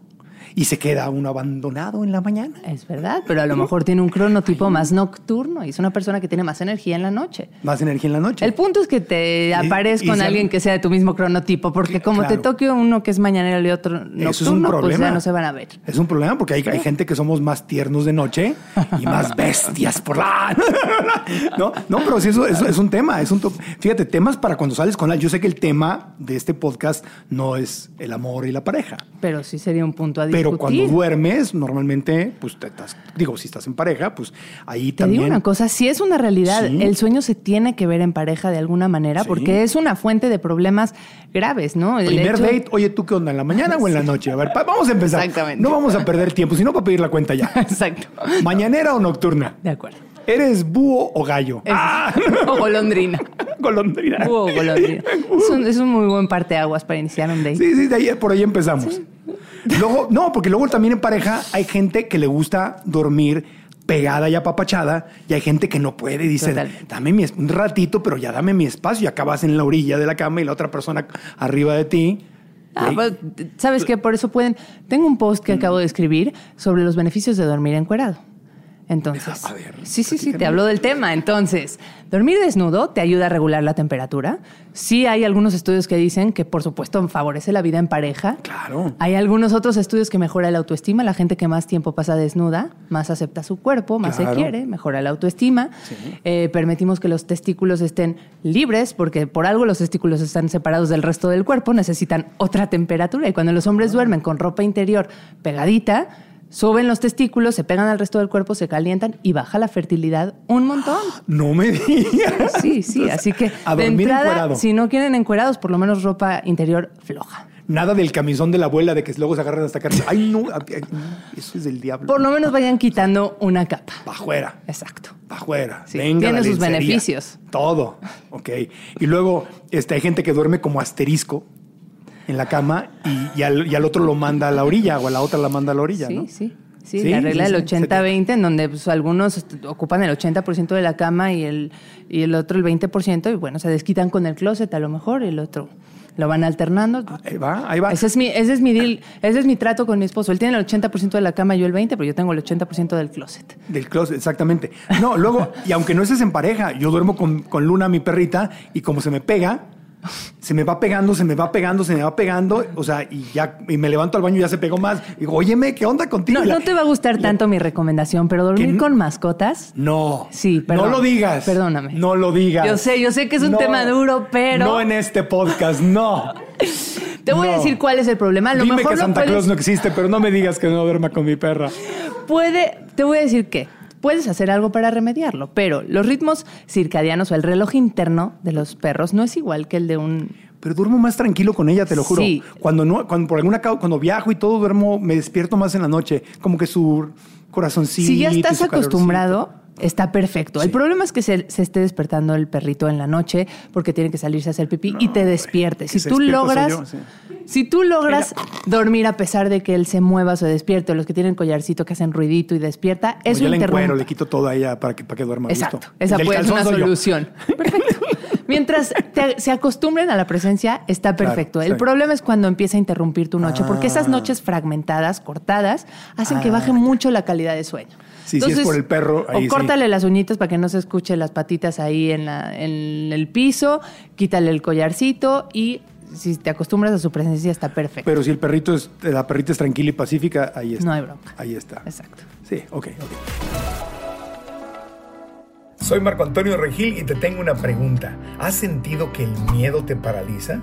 Y se queda uno abandonado en la mañana.
Es verdad, pero a lo mejor tiene un cronotipo más nocturno y es una persona que tiene más energía en la noche.
Más energía en la noche.
El punto es que te apares
y
con alguien que sea de tu mismo cronotipo, porque como te toque uno que es mañanero y otro nocturno,
Eso es un problema.
pues ya no se van a ver.
Es un problema porque hay, hay gente que somos más tiernos de noche y más bestias por la. no, no, pero sí, eso, eso es un tema. Es un to- Fíjate, temas para cuando sales con alguien. Yo sé que el tema de este podcast no es el amor y la pareja.
Pero sí sería un punto discutir.
Pero cuando duermes, normalmente, pues te estás, digo, si estás en pareja, pues ahí
Te
también.
digo una cosa, si es una realidad,
Sí.
el sueño se tiene que ver en pareja de alguna manera,
Sí.
porque es una fuente de problemas graves, ¿no? El
Primer
hecho-
date, oye, ¿tú qué onda? ¿En la mañana o en la noche? A ver, vamos a empezar.
Exactamente.
No vamos a perder tiempo, sino para pedir la cuenta ya.
Exacto.
¿Mañanera o nocturna?
De acuerdo.
¿Eres búho o gallo? Ah,
O golondrina.
golondrina.
Búho o golondrina. Es un, es un muy buen parteaguas para iniciar un date.
Sí, sí, de ahí, por ahí empezamos. Luego, no, porque luego también en pareja hay gente que le gusta dormir pegada y apapachada y hay gente que no puede. Dice, dame mi, un ratito, pero ya dame mi espacio y acabas en la orilla de la cama y la otra persona arriba de ti.
Ah, pues, ¿Sabes qué? Por eso pueden... Tengo un post que acabo de escribir sobre los beneficios de dormir encuerado. Entonces,
A ver,
sí, sí, sí, te hablo del tema. Entonces, dormir desnudo te ayuda a regular la temperatura. Sí hay algunos estudios que dicen que, por supuesto, favorece la vida en pareja.
Claro.
Hay algunos otros estudios que mejora la autoestima. La gente que más tiempo pasa desnuda, más acepta su cuerpo, más
Claro.
se quiere, mejora la autoestima. Eh, permitimos que los testículos estén libres, porque por algo los testículos están separados del resto del cuerpo, necesitan otra temperatura. Y cuando los hombres duermen con ropa interior pegadita, suben los testículos, se pegan al resto del cuerpo, se calientan y baja la fertilidad un montón.
No me digas.
Sí, sí, así que
A
de entrada,
encuerado.
si no quieren encuerados, por lo menos ropa interior floja.
Nada del camisón de la abuela de que luego se agarran hasta acá. Ay, no, eso es del diablo.
Por lo menos vayan quitando una capa.
Pa' afuera.
Exacto.
Pa' afuera.
Sí,
Venga,
tiene
la
sus
lencería.
beneficios.
Todo. Ok. Y luego este, hay gente que duerme como asterisco en la cama y, y al, y al otro lo manda a la orilla o a la otra la manda a la orilla,
Sí,
¿no?
sí. Sí,
Sí,
la regla
sí,
del
sí.
80-20, en donde pues, algunos ocupan el 80% de la cama y el, y el otro el 20%, y bueno, se desquitan con el closet a lo mejor, y el otro lo van alternando.
Ahí va, ahí va.
Ese es mi, ese es mi deal, ese es mi trato con mi esposo. Él tiene el 80% de la cama, yo el 20%, pero yo tengo el 80% del closet.
Del closet, exactamente. No, luego, y aunque no estés en pareja, yo duermo con, con Luna, mi perrita, y como se me pega, se me va pegando, se me va pegando, se me va pegando, o sea, y ya, y me levanto al baño y ya se pegó más. Digo, óyeme, ¿qué onda contigo?
No,
Y
no te va a gustar tanto mi recomendación, pero dormir
¿Que
con mascotas.
No.
Sí, perdón.
No lo digas.
Perdóname.
No lo digas.
Yo sé, yo sé que es un
No.
tema duro, pero-
No en este podcast, no.
Te voy a decir cuál es el problema. A lo
Dime
mejor
que Santa
puedes-
Claus no existe, pero no me digas que no duerma con mi perra.
Puede, te voy a decir que puedes hacer algo para remediarlo, pero los ritmos circadianos o el reloj interno de los perros no es igual que el de un...
Pero duermo más tranquilo con ella, te lo juro.
Sí.
Cuando no, cuando por alguna causa, cuando viajo y todo duermo, me despierto más en la noche. Como que su corazoncito.
Si ya estás
calorcito.
Está perfecto. El problema es que se, se esté despertando el perrito en la noche porque tiene que salirse a hacer pipí y te despierte.
que
Si tú logras, si tú logras dormir a pesar de que él se mueva o se despierte, o los que tienen collarcito que hacen ruidito y despierta, eso
yo le encuero, le quito todo a ella para que, para que duerma.
Exacto. Esa puede ser una
yo.
solución. Perfecto. Mientras te- se acostumbren a la presencia, está
Claro,
perfecto. El
sí.
problema es cuando empieza a interrumpir tu noche, porque esas
Ah.
noches fragmentadas, cortadas, hacen que
Ah,
baje mucho la calidad de sueño.
Sí, si es por el perro, ahí
o córtale las uñitas para que no se escuche las patitas ahí en, la- en el piso, quítale el collarcito y si te acostumbras a su presencia está perfecto.
Pero si el perrito es, la perrita es tranquila y pacífica, ahí está.
No hay bronca.
Ahí está.
Exacto.
Sí, ok, ok. Soy Marco Antonio Regil y te tengo una pregunta. ¿Has sentido que el miedo te paraliza?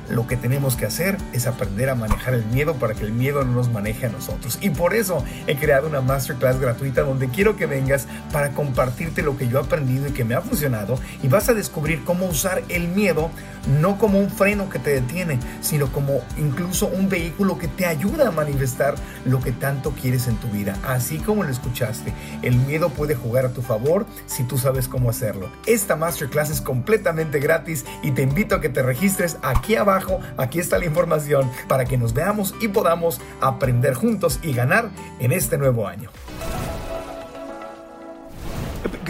lo que tenemos que hacer es aprender a manejar el miedo para que el miedo no nos maneje a nosotros. Y por eso he creado una masterclass gratuita donde quiero que vengas para compartirte lo que yo he aprendido y que me ha funcionado. Y vas a descubrir cómo usar el miedo no como un freno que te detiene, sino como incluso un vehículo que te ayuda a manifestar lo que tanto quieres en tu vida. Así como lo escuchaste, el miedo puede jugar a tu favor si tú sabes cómo hacerlo. Esta masterclass es completamente gratis y te invito a que te registres aquí abajo aquí está la información para que nos veamos y podamos aprender juntos y ganar en este nuevo año.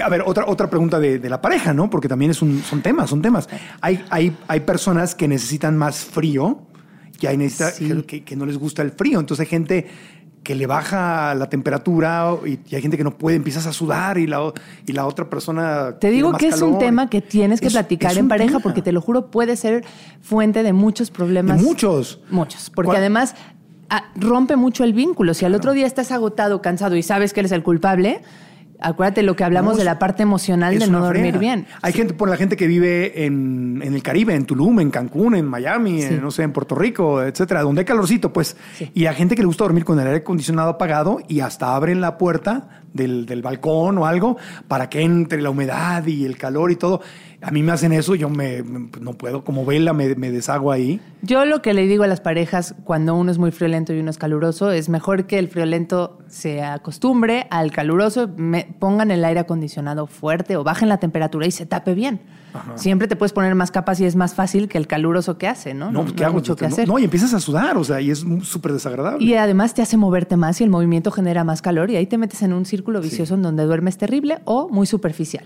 A ver, otra, otra pregunta de, la pareja, ¿no? Porque también es un, son temas, son temas. Hay, hay, hay personas que necesitan más frío y hay que, que, no les gusta el frío. Entonces hay gente que le baja la temperatura y, hay gente que no puede, empiezas a sudar y la, y la otra persona...
Te digo que es un tema que tienes que platicar en pareja porque te lo juro puede ser fuente de muchos problemas.
muchos.
Muchos, porque además ah, rompe mucho el vínculo. Si al otro día estás agotado, cansado y sabes que eres el culpable, Acuérdate lo que hablamos de la parte emocional de no dormir bien.
Hay gente, por la gente que vive en, el Caribe, en Tulum, en Cancún, en Miami, en, no sé, en Puerto Rico, etcétera, donde hay calorcito, pues. Y hay gente que le gusta dormir con el aire acondicionado apagado y hasta abren la puerta del, del balcón o algo para que entre la humedad y el calor y todo a mí me hacen eso, yo me, no puedo, como vela me, me, deshago ahí.
Yo lo que le digo a las parejas cuando uno es muy friolento y uno es caluroso es mejor que el friolento se acostumbre al caluroso, pongan el aire acondicionado fuerte o bajen la temperatura y se tape bien. Siempre te puedes poner más capas y es más fácil que el caluroso que hace, ¿no?
No, pues, ¿qué hago? Mucho que hacer. No, y empiezas a sudar, o sea, y es súper desagradable.
Y además te hace moverte más y el movimiento genera más calor y ahí te metes en un círculo vicioso en donde duermes terrible o muy superficial.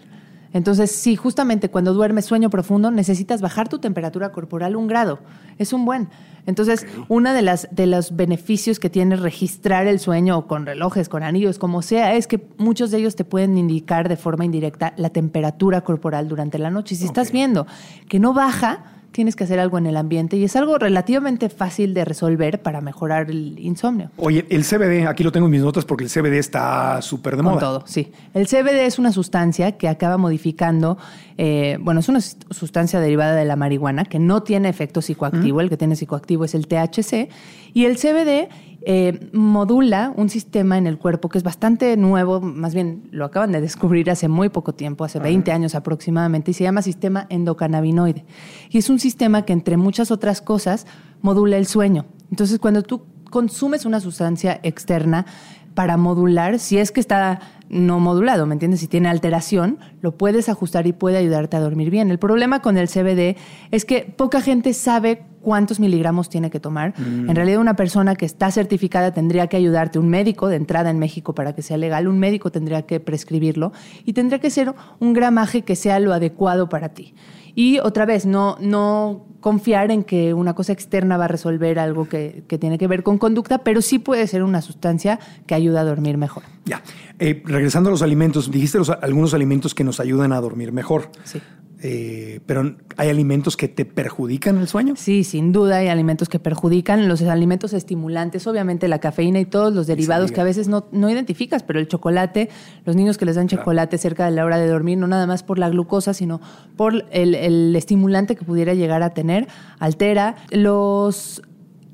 Entonces, sí, justamente cuando duermes sueño profundo, necesitas bajar tu temperatura corporal un grado. Es un buen. Entonces, uno de, las, de los beneficios que tiene registrar el sueño con relojes, con anillos, como sea, es que muchos de ellos te pueden indicar de forma indirecta la temperatura corporal durante la noche. Si estás viendo que no baja, tienes que hacer algo en el ambiente y es algo relativamente fácil de resolver para mejorar el insomnio.
Oye, el CBD, aquí lo tengo en mis notas porque el CBD está súper de moda.
todo, sí. El CBD es una sustancia que acaba modificando, eh, bueno, es una sustancia derivada de la marihuana que no tiene efecto psicoactivo, el que tiene psicoactivo es el THC, y el CBD eh, modula un sistema en el cuerpo que es bastante nuevo, más bien lo acaban de descubrir hace muy poco tiempo, hace 20 años aproximadamente, y se llama sistema endocannabinoide. Y es un sistema que, entre muchas otras cosas, modula el sueño. Entonces, cuando tú consumes una sustancia externa para modular, si es que está no modulado, ¿me entiendes? Si tiene alteración, lo puedes ajustar y puede ayudarte a dormir bien. El problema con el CBD es que poca gente sabe cuántos miligramos tiene que tomar. Mm. En realidad una persona que está certificada tendría que ayudarte, un médico de entrada en México para que sea legal, un médico tendría que prescribirlo y tendría que ser un gramaje que sea lo adecuado para ti. Y otra vez, no, no confiar en que una cosa externa va a resolver algo que, tiene que ver con conducta, pero sí puede ser una sustancia que ayuda a dormir mejor.
Ya. Eh, regresando a los alimentos, dijiste algunos alimentos que nos ayudan a dormir mejor.
Sí.
Eh, pero ¿hay alimentos que te perjudican el sueño?
Sí, sin duda hay alimentos que perjudican. Los alimentos estimulantes, obviamente la cafeína y todos los derivados que a veces no, no, identificas, pero el chocolate, los niños que les dan chocolate cerca de la hora de dormir, no nada más por la glucosa, sino por el, el estimulante que pudiera llegar a tener, altera. Los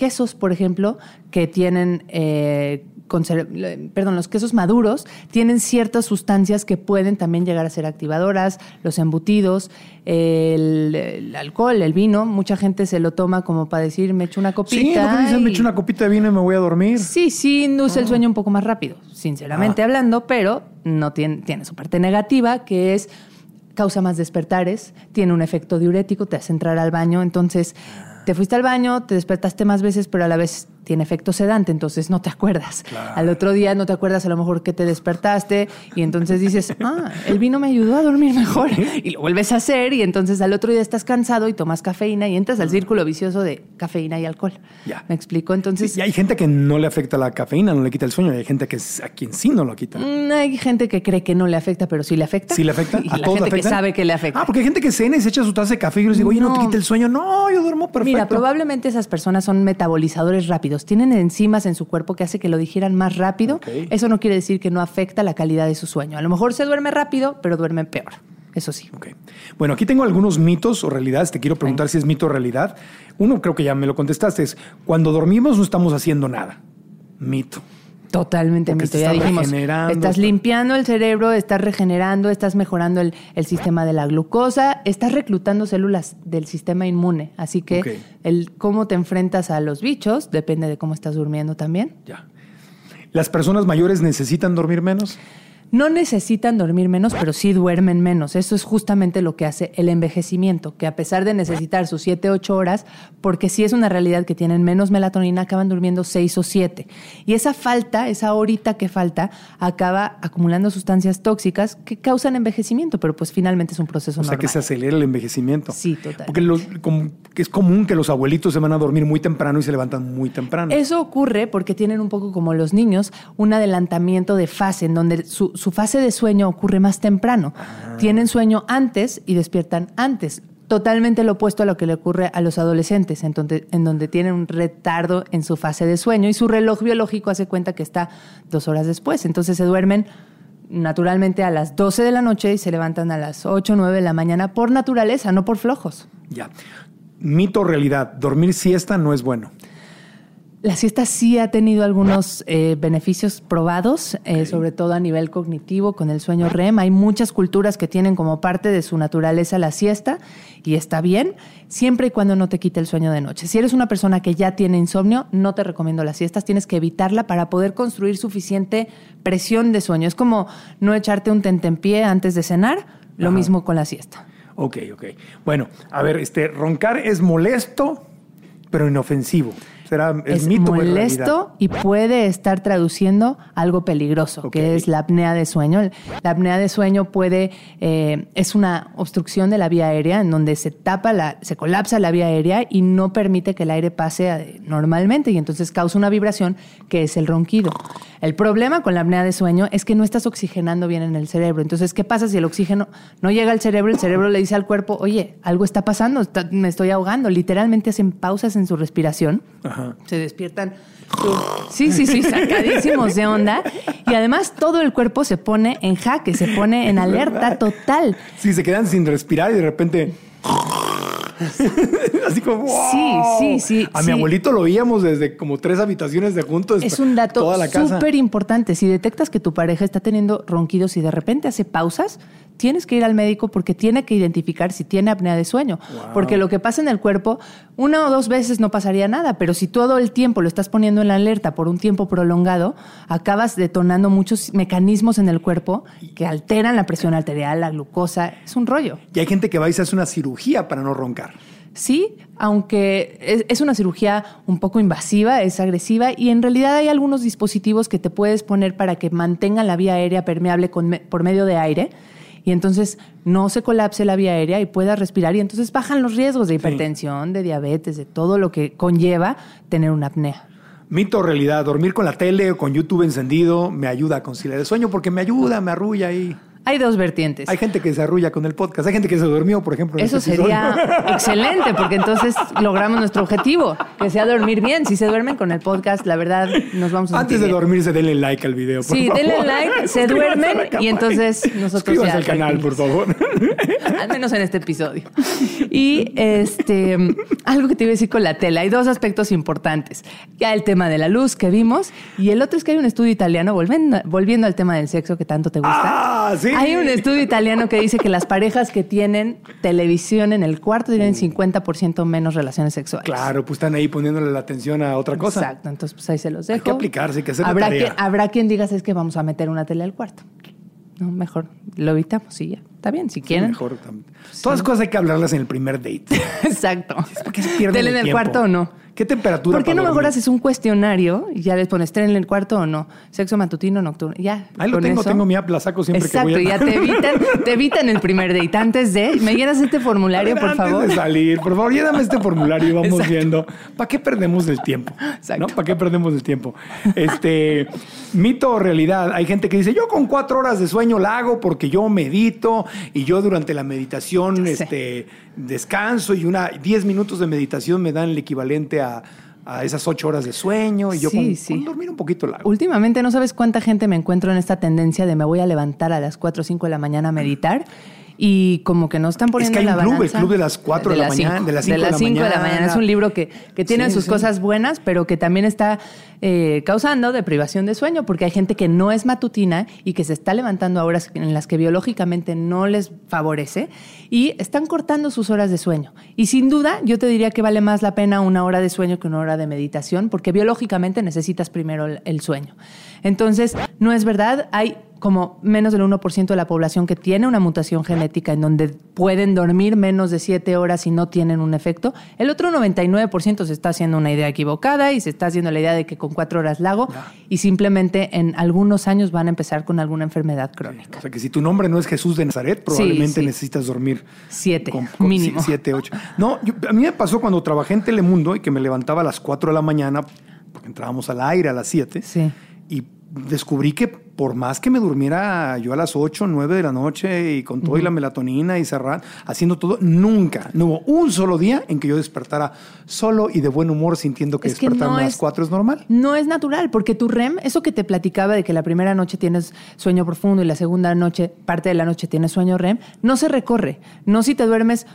quesos, por ejemplo, que tienen eh, perdón, los quesos maduros tienen ciertas sustancias que pueden también llegar a ser activadoras, los embutidos, el, alcohol, el vino, mucha gente se lo toma como para decir, me echo una copita.
Sí, dicen, me echo una copita de vino y me voy a dormir.
Sí, sí, induce el ah. sueño un poco más rápido, sinceramente ah. hablando, pero no tiene, tiene su parte negativa, que es causa más despertares, tiene un efecto diurético, te hace entrar al baño, entonces te fuiste al baño, te despertaste más veces, pero a la vez tiene efecto sedante, entonces no te acuerdas. Al otro día no te acuerdas a lo mejor que te despertaste y entonces dices, ah, el vino me ayudó a dormir mejor. Y lo vuelves a hacer y entonces al otro día estás cansado y tomas cafeína y entras al círculo vicioso de cafeína y alcohol.
Ya.
¿Me explico? Entonces...
y hay gente que no le afecta la cafeína, no le quita el sueño, y hay gente que a quien sí no lo quita.
Mm, hay gente que cree que no le afecta, pero sí le afecta.
¿Sí le afecta?
Y
¿A
la
todos
gente que sabe que le afecta.
Ah, porque hay gente que cena y se echa su taza de café y les digo, oye, ¿no, te quita el sueño? No, yo duermo perfecto.
Mira, probablemente esas personas son metabolizadores rápidos. Tienen enzimas en su cuerpo que hace que lo digieran más rápido. Eso no quiere decir que no afecta la calidad de su sueño. A lo mejor se duerme rápido, pero duermen peor. Eso sí.
Bueno, aquí tengo algunos mitos o realidades. Te quiero preguntar si es mito o realidad. Uno, creo que ya me lo contestaste, es cuando dormimos no estamos haciendo nada. Mito.
Totalmente mito. Ya dijimos, estás
está-
limpiando el cerebro, estás regenerando, estás mejorando el, el sistema de la glucosa, estás reclutando células del sistema inmune. Así que el cómo te enfrentas a los bichos depende de cómo estás durmiendo también.
Ya. ¿Las personas mayores necesitan dormir menos?
No necesitan dormir menos, pero sí duermen menos. Eso es justamente lo que hace el envejecimiento, que a pesar de necesitar sus 7, 8 horas, porque sí es una realidad que tienen menos melatonina, acaban durmiendo 6 o 7. Y esa falta, esa horita que falta, acaba acumulando sustancias tóxicas que causan envejecimiento, pero pues finalmente es un proceso
O sea,
normal.
que se acelera el envejecimiento.
Sí, total.
Porque los- como- es común que los abuelitos se van a dormir muy temprano y se levantan muy temprano.
Eso ocurre porque tienen un poco como los niños un adelantamiento de fase, en donde su, su fase de sueño ocurre más temprano. Tienen sueño antes y despiertan antes. Totalmente lo opuesto a lo que le ocurre a los adolescentes, en donde, en donde tienen un retardo en su fase de sueño y su reloj biológico hace cuenta que está dos horas después. Entonces se duermen naturalmente a las 12 de la noche y se levantan a las 8 o 9 de la mañana por naturaleza, no por flojos.
Ya. Mito realidad. Dormir siesta no es bueno.
La siesta sí ha tenido algunos eh, beneficios probados, eh, sobre todo a nivel cognitivo con el sueño REM. Hay muchas culturas que tienen como parte de su naturaleza la siesta y está bien, siempre y cuando no te quite el sueño de noche. Si eres una persona que ya tiene insomnio, no te recomiendo las siestas, tienes que evitarla para poder construir suficiente presión de sueño. Es como no echarte un tentempié antes de cenar, lo
Ajá.
mismo con la siesta.
Ok, ok. Bueno, a ver, este, roncar es molesto, pero inofensivo. ¿Será es,
es
mito
molesto y puede estar traduciendo algo peligroso, que es la apnea de sueño. La apnea de sueño puede, eh, es una obstrucción de la vía aérea en donde se tapa, la, se colapsa la vía aérea y no permite que el aire pase eh, normalmente y entonces causa una vibración que es el ronquido. El problema con la apnea de sueño es que no estás oxigenando bien en el cerebro. Entonces, ¿qué pasa si el oxígeno no llega al cerebro? El cerebro le dice al cuerpo, oye, algo está pasando, está- me estoy ahogando. Literalmente hacen pausas en su respiración
Ajá.
Se despiertan. Sí, sí, sí, sacadísimos de onda. Y además todo el cuerpo se pone en jaque, se pone en alerta total.
Sí, se quedan sin respirar y de repente. Así como.
Sí,
¡wow!
sí, sí,
A mi abuelito lo veíamos desde como tres habitaciones de juntos.
Es un dato súper importante. Si detectas que tu pareja está teniendo ronquidos y de repente hace pausas, tienes que ir al médico porque tiene que identificar si tiene apnea de sueño. Porque lo que pasa en el cuerpo, una o dos veces no pasaría nada, pero si todo el tiempo lo estás poniendo en la alerta por un tiempo prolongado, acabas detonando muchos mecanismos en el cuerpo que alteran la presión arterial, la glucosa. Es un rollo.
Y hay gente que va y se hace una cirugía para no roncar.
Sí, aunque es, una cirugía un poco invasiva, es agresiva y en realidad hay algunos dispositivos que te puedes poner para que mantengan la vía aérea permeable con por medio de aire y entonces no se colapse la vía aérea y puedas respirar y entonces bajan los riesgos de hipertensión, de diabetes, de todo lo que conlleva tener una apnea.
Mito o realidad, dormir con la tele o con YouTube encendido me ayuda a conciliar el sueño porque me ayuda, me arrulla ahí.
Hay dos vertientes.
Hay gente que se arrulla con el podcast, hay gente que se durmió, por ejemplo. en
Eso
este
sería excelente, porque entonces logramos nuestro objetivo, que sea dormir bien. Si se duermen con el podcast, la verdad, nos vamos a
Antes de
bien.
dormirse, denle like al video. Por
Sí,
favor.
denle like, se duermen y entonces nosotros
Suscríbanse al canal, por favor.
Al menos en este episodio. Y este algo que te iba a decir con la tela. Hay dos aspectos importantes. Ya el tema de la luz que vimos y el otro es que hay un estudio italiano, volviendo, volviendo al tema del sexo que tanto te gusta.
Ah, sí.
Hay un estudio italiano que dice que las parejas que tienen televisión en el cuarto tienen 50% menos relaciones sexuales.
Claro, pues están ahí poniéndole la atención a otra cosa.
Exacto, entonces pues ahí se los dejo.
Hay que aplicarse, hay que hacer la
habrá,
tarea.
que- habrá quien diga, es que vamos a meter una tele al cuarto. No, mejor lo evitamos y ya. Está bien, si
Sí,
quieren.
mejor también. Todas las cosas hay que hablarlas en el primer date.
Exacto.
¿Por qué se pierden
¿Tele
el
en el
tiempo?
cuarto o no?
¿Qué temperatura?
¿Por qué no mejor haces un cuestionario y ya les pones tren en el cuarto o no? Sexo matutino o nocturno. Ya.
Ahí lo tengo,
eso-
tengo mi app, la saco siempre
Exacto,
que voy a...
ya te evitan, te evitan el primer date. Antes de, me llenas este formulario, por
Antes
favor.
de salir, por favor, lléname este formulario y vamos
Exacto.
viendo. ¿Para qué perdemos el tiempo?
Exacto.
¿No? ¿Para qué perdemos el tiempo? Este, mito o realidad. Hay gente que dice, yo con cuatro horas de sueño la hago porque yo medito y yo durante la meditación este, descanso y una 10 minutos de meditación me dan el equivalente a, a esas ocho horas de sueño y yo
Sí,
con,
sí.
con dormir un poquito la hago.
Últimamente no sabes cuánta gente me encuentro en esta tendencia de me voy a levantar a las 4 o 5 de la mañana a meditar y como que no están poniendo
que hay
la
un club, el club de las 4 de la mañana, de las cinco de la
cinco de la
mañana.
mañana. Es un libro que, que tiene
Sí,
sus
sí.
cosas buenas, pero que también está eh, causando deprivación de sueño, porque hay gente que no es matutina y que se está levantando a horas en las que biológicamente no les favorece y están cortando sus horas de sueño. Y sin duda, yo te diría que vale más la pena una hora de sueño que una hora de meditación, porque biológicamente necesitas primero el, el sueño. Entonces, no es verdad, hay como menos del 1% de la población que tiene una mutación genética en donde pueden dormir menos de 7 horas y no tienen un efecto. El otro 99% se está haciendo una idea equivocada y se está haciendo la idea de que con 4 horas la hago y simplemente en algunos años van a empezar con alguna enfermedad crónica.
O sea que si tu nombre no es Jesús de Nazaret, probablemente
sí.
necesitas dormir
Siete,
con- con
mínimo.
si- Siete, ocho. No, yo- a mí me pasó cuando trabajé en Telemundo y que me levantaba a las 4 de la mañana, porque entrábamos al aire a las 7.
Sí.
Y descubrí que por más que me durmiera yo a las 8, 9 de la noche y con todo y la melatonina y cerrar, haciendo todo, nunca, no hubo un solo día en que yo despertara solo y de buen humor sintiendo que
Es que
despertarme
no
a las
es-
4 es normal.
No es natural, porque tu REM, eso que te platicaba de que la primera noche tienes sueño profundo y la segunda noche, parte de la noche tienes sueño REM, no se recorre. No si te duermes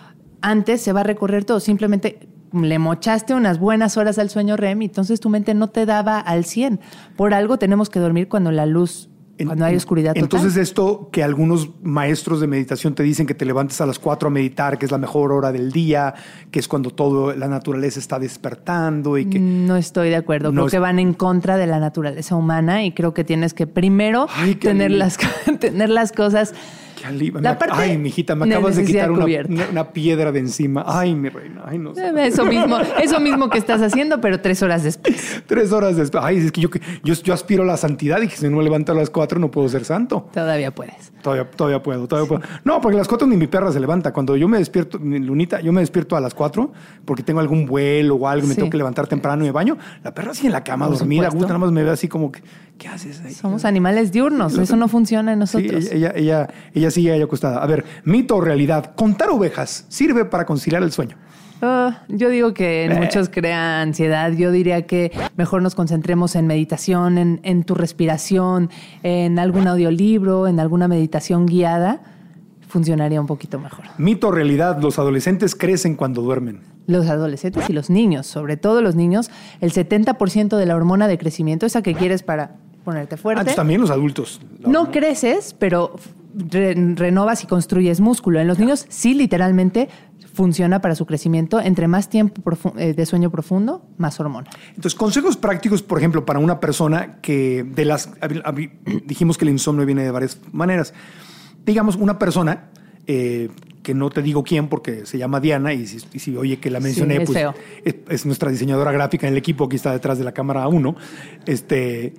antes se va a recorrer todo, simplemente le mochaste unas buenas horas al sueño REM y entonces tu mente no te daba al 100. Por algo tenemos que dormir cuando la luz, cuando hay oscuridad total.
Entonces esto que algunos maestros de meditación te dicen que te levantes a las 4 a meditar, que es la mejor hora del día, que es cuando todo la naturaleza está despertando y que...
No estoy de acuerdo.
No
creo
es-
que van en contra de la naturaleza humana y creo que tienes que primero
Ay,
tener las, tener las cosas.
Qué alivio.
La
Me-
parte
Ay, mijita, me acabas de quitar una,
cubierta.
una- una piedra de encima. Ay, mi reina. Ay, no sé.
Eh, Eso mismo, eso mismo que estás haciendo, pero tres horas después.
Tres horas después. Ay, es que yo, yo, yo aspiro a la santidad y que si no me levanto a las 4 no puedo ser santo.
Todavía puedes.
Todavía, todavía puedo, todavía puedo. No, porque a las 4 ni mi perra se levanta. Cuando yo me despierto, Lunita, yo me despierto a las 4 porque tengo algún vuelo o algo, me
Sí.
tengo que levantar temprano y me baño. La perra sigue en la cama
Por
dormida, gusta, nada más me ve así como que, ¿qué haces ahí?
Somos animales diurnos, eso no funciona en nosotros.
ella, ella, ella, ella sigue ahí acostada. A ver, mito o realidad. Contar ovejas sirve para conciliar el sueño.
Ah, yo digo que
Eh.
muchos crea ansiedad. Yo diría que mejor nos concentremos en meditación, en, en tu respiración, en algún audiolibro, en alguna meditación guiada. Funcionaría un poquito mejor.
Mito o realidad. Los adolescentes crecen cuando duermen.
Los adolescentes y los niños, sobre todo los niños, el 70% de la hormona de crecimiento, esa que quieres para ponerte fuerte.
Antes también los adultos.
No creces, pero re- renovas y construyes músculo. En los niños sí, literalmente funciona para su crecimiento. Entre más tiempo eh, de sueño profundo, más hormona.
Entonces, consejos prácticos, por ejemplo, para una persona que de las dijimos que el insomnio viene de varias maneras. Digamos, una persona eh, que no te digo quién porque se llama Diana y si, y si oye que la mencioné,
es
pues es, es nuestra diseñadora gráfica en el equipo, aquí está detrás de la cámara 1. Este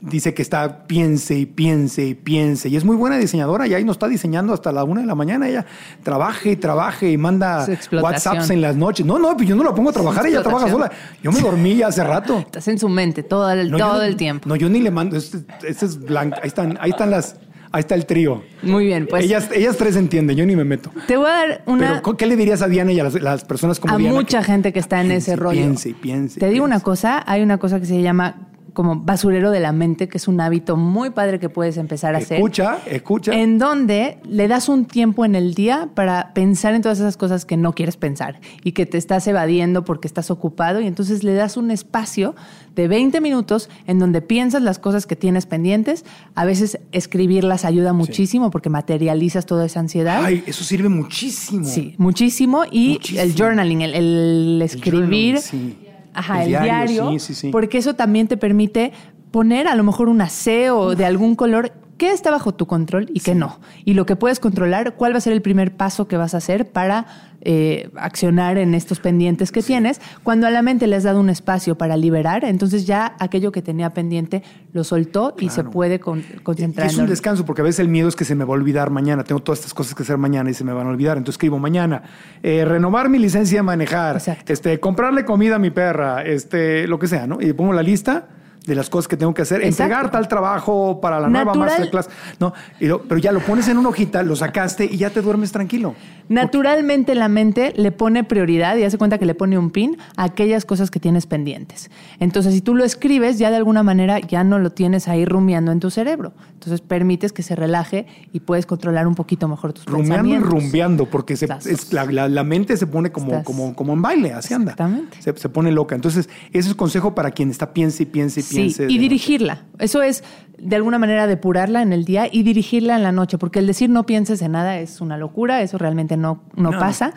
dice que está piense y piense y piense y es muy buena diseñadora y ahí nos está diseñando hasta la una de la mañana ella trabaje y trabaje y manda. WhatsApps en las noches no no pues yo no la pongo a trabajar ella trabaja sola yo me dormí ya hace rato
Estás en su mente todo el,
no,
todo
no-
el tiempo.
No, yo ni le mando. Este, este es blanco. Ahí están, ahí están las. Ahí está el trío.
Muy bien, pues
ellas, ellas tres entienden, yo ni me meto.
te voy a dar una...
Pero, ¿qué le dirías a Diana y a las, las personas como
a
Diana?
mucha gente que está en ese rollo.
Piense, piense.
Te digo una cosa, hay una cosa que se llama como basurero de la mente, que es un hábito muy padre que puedes empezar a hacer.
Escucha, escucha.
En donde le das un tiempo en el día para pensar en todas esas cosas que no quieres pensar y que te estás evadiendo porque estás ocupado y entonces le das un espacio de 20 minutos en donde piensas las cosas que tienes pendientes. A veces escribirlas ayuda muchísimo porque materializas toda esa ansiedad.
Ay, eso sirve muchísimo.
Sí, muchísimo. Y
Muchísimo.
el journaling, el, el escribir.
journaling, sí.
Ajá,
El
el,
diario,
diario.
sí, sí, sí.
Porque eso también te permite poner a lo mejor un aseo de algún color qué está bajo tu control y qué no. Y lo que puedes controlar, cuál va a ser el primer paso que vas a hacer para eh, accionar en estos pendientes que tienes. Cuando a la mente le has dado un espacio para liberar, entonces ya aquello que tenía pendiente lo soltó y se puede concentrar.
Es un descanso, porque a veces el miedo es que se me va a olvidar mañana. Tengo todas estas cosas que hacer mañana y se me van a olvidar. Entonces escribo mañana. Eh, renovar mi licencia de manejar. Este, comprarle comida a mi perra. Este, lo que sea, ¿no? Y pongo la lista de las cosas que tengo que hacer, entregar tal trabajo para la nueva masterclass. No, pero ya lo pones en una hojita, lo sacaste y ya te duermes tranquilo.
Naturalmente la mente le pone prioridad y hace cuenta que le pone un pin a aquellas cosas que tienes pendientes. Entonces, si tú lo escribes, ya de alguna manera ya no lo tienes ahí rumiando en tu cerebro. Entonces, permites que se relaje y puedes controlar un poquito mejor tus
rumiando
pensamientos.
Rumiando y rumbeando, porque es, la, mente se pone como, como, como en baile, así anda.
Exactamente.
Se, se, pone loca. Entonces, ese es consejo para quien está piense y piense y piense.
Sí, y dirigirla. Eso es de alguna manera depurarla en el día y dirigirla en la noche, porque el decir no pienses en nada es una locura, eso realmente no, no, pasa,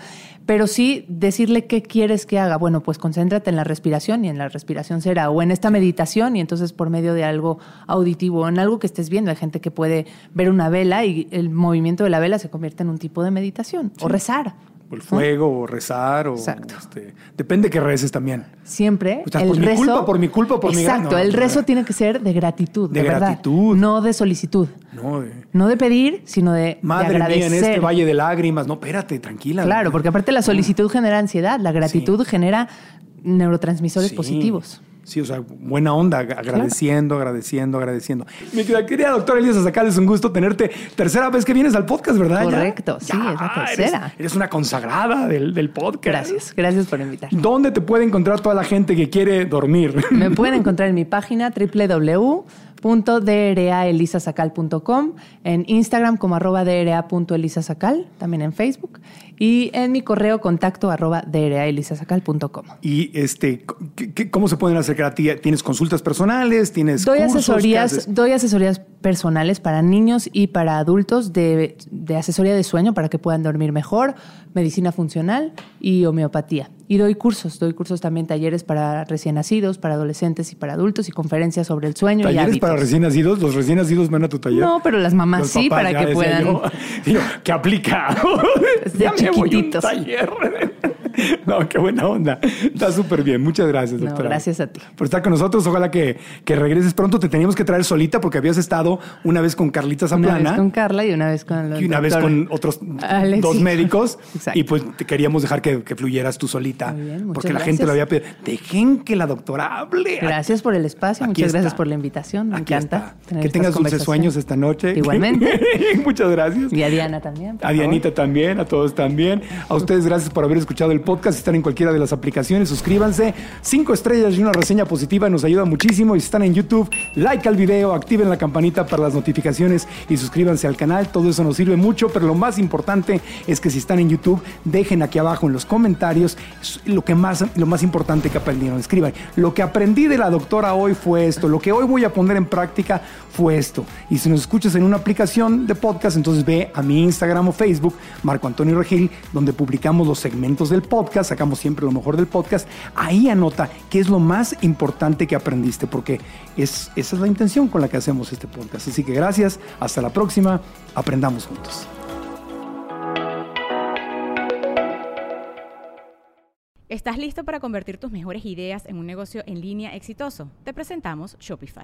pero sí decirle qué quieres que haga. Bueno, pues concéntrate en la respiración y en la respiración será, o en esta meditación y entonces por medio de algo auditivo, en algo que estés viendo. Hay gente que puede ver una vela y el movimiento de la vela se convierte en un tipo de meditación, o rezar
el fuego, o rezar, o este, depende que reces también.
Siempre.
el por mi culpa, por mi culpa, por
mi Exacto, el rezo tiene que ser de gratitud. De, gratitud. no de solicitud. No de, no de pedir, sino de.
Madre
agradecer.
mía, en este valle de lágrimas. No, espérate, tranquila.
Claro, porque aparte la solicitud genera ansiedad, la gratitud genera neurotransmisores positivos.
Sí, o sea, buena onda, agradeciendo, agradeciendo, agradeciendo. Mi querida doctora Elisa Sacal, es un gusto tenerte. Tercera vez que vienes al podcast, ¿verdad?
Correcto, sí, es la tercera.
Eres, una consagrada del, del, podcast.
Gracias, gracias por invitar.
¿Dónde te puede encontrar toda la gente que quiere dormir?
Me pueden encontrar en mi página www .draelisasacal.com, en Instagram como arroba dra.elisasacal, también en Facebook, y en mi correo contacto arroba dra.elisasacal.com.
¿Y este, cómo se pueden acercar a ti? ¿Tienes consultas personales? ¿Tienes
doy asesorías Doy asesorías personales para niños y para adultos de, de asesoría de sueño para que puedan dormir mejor, medicina funcional y homeopatía. Y doy cursos, doy cursos también, talleres para recién nacidos, para adolescentes y para adultos y conferencias sobre el sueño.
¿Talleres para recién nacidos? ¿Los recién nacidos van a tu taller?
No, pero las mamás sí, para que puedan.
Yo, ¿Qué aplica?
ya me voy un
taller. No, qué buena onda. Está súper bien. Muchas gracias, doctora.
gracias a ti.
Por estar con nosotros. Ojalá que, que, regreses pronto. Te teníamos que traer solita porque habías estado una vez con Carlita Zaplana.
Una vez con Carla y una vez con
los Y una vez con otros dos médicos. Y pues te queríamos dejar que, que fluyeras tú solita. Muy bien, porque la gente lo había pedido. Dejen que la doctora hable.
Gracias por el espacio. muchas gracias por la invitación. Me encanta.
que tengas dulces sueños esta noche.
Igualmente.
muchas gracias.
Y a Diana también.
A Dianita también. A todos también. A ustedes gracias por haber escuchado el podcast. Están en cualquiera de las aplicaciones, suscríbanse. Cinco estrellas y una reseña positiva nos ayuda muchísimo. Y si están en YouTube, like al video, activen la campanita para las notificaciones y suscríbanse al canal. Todo eso nos sirve mucho, pero lo más importante es que si están en YouTube, dejen aquí abajo en los comentarios lo que más, lo más importante que aprendieron. Escriban, lo que aprendí de la doctora hoy fue esto, lo que hoy voy a poner en práctica fue esto. Y si nos escuchas en una aplicación de podcast, entonces ve a mi Instagram o Facebook, Marco Antonio Regil, donde publicamos los segmentos del podcast, sacamos siempre lo mejor del podcast. Ahí anota qué es lo más importante que aprendiste, porque es, esa es la intención con la que hacemos este podcast. Así que gracias, hasta la próxima, aprendamos juntos.
¿Estás listo para convertir tus mejores ideas en un negocio en línea exitoso? Te presentamos Shopify.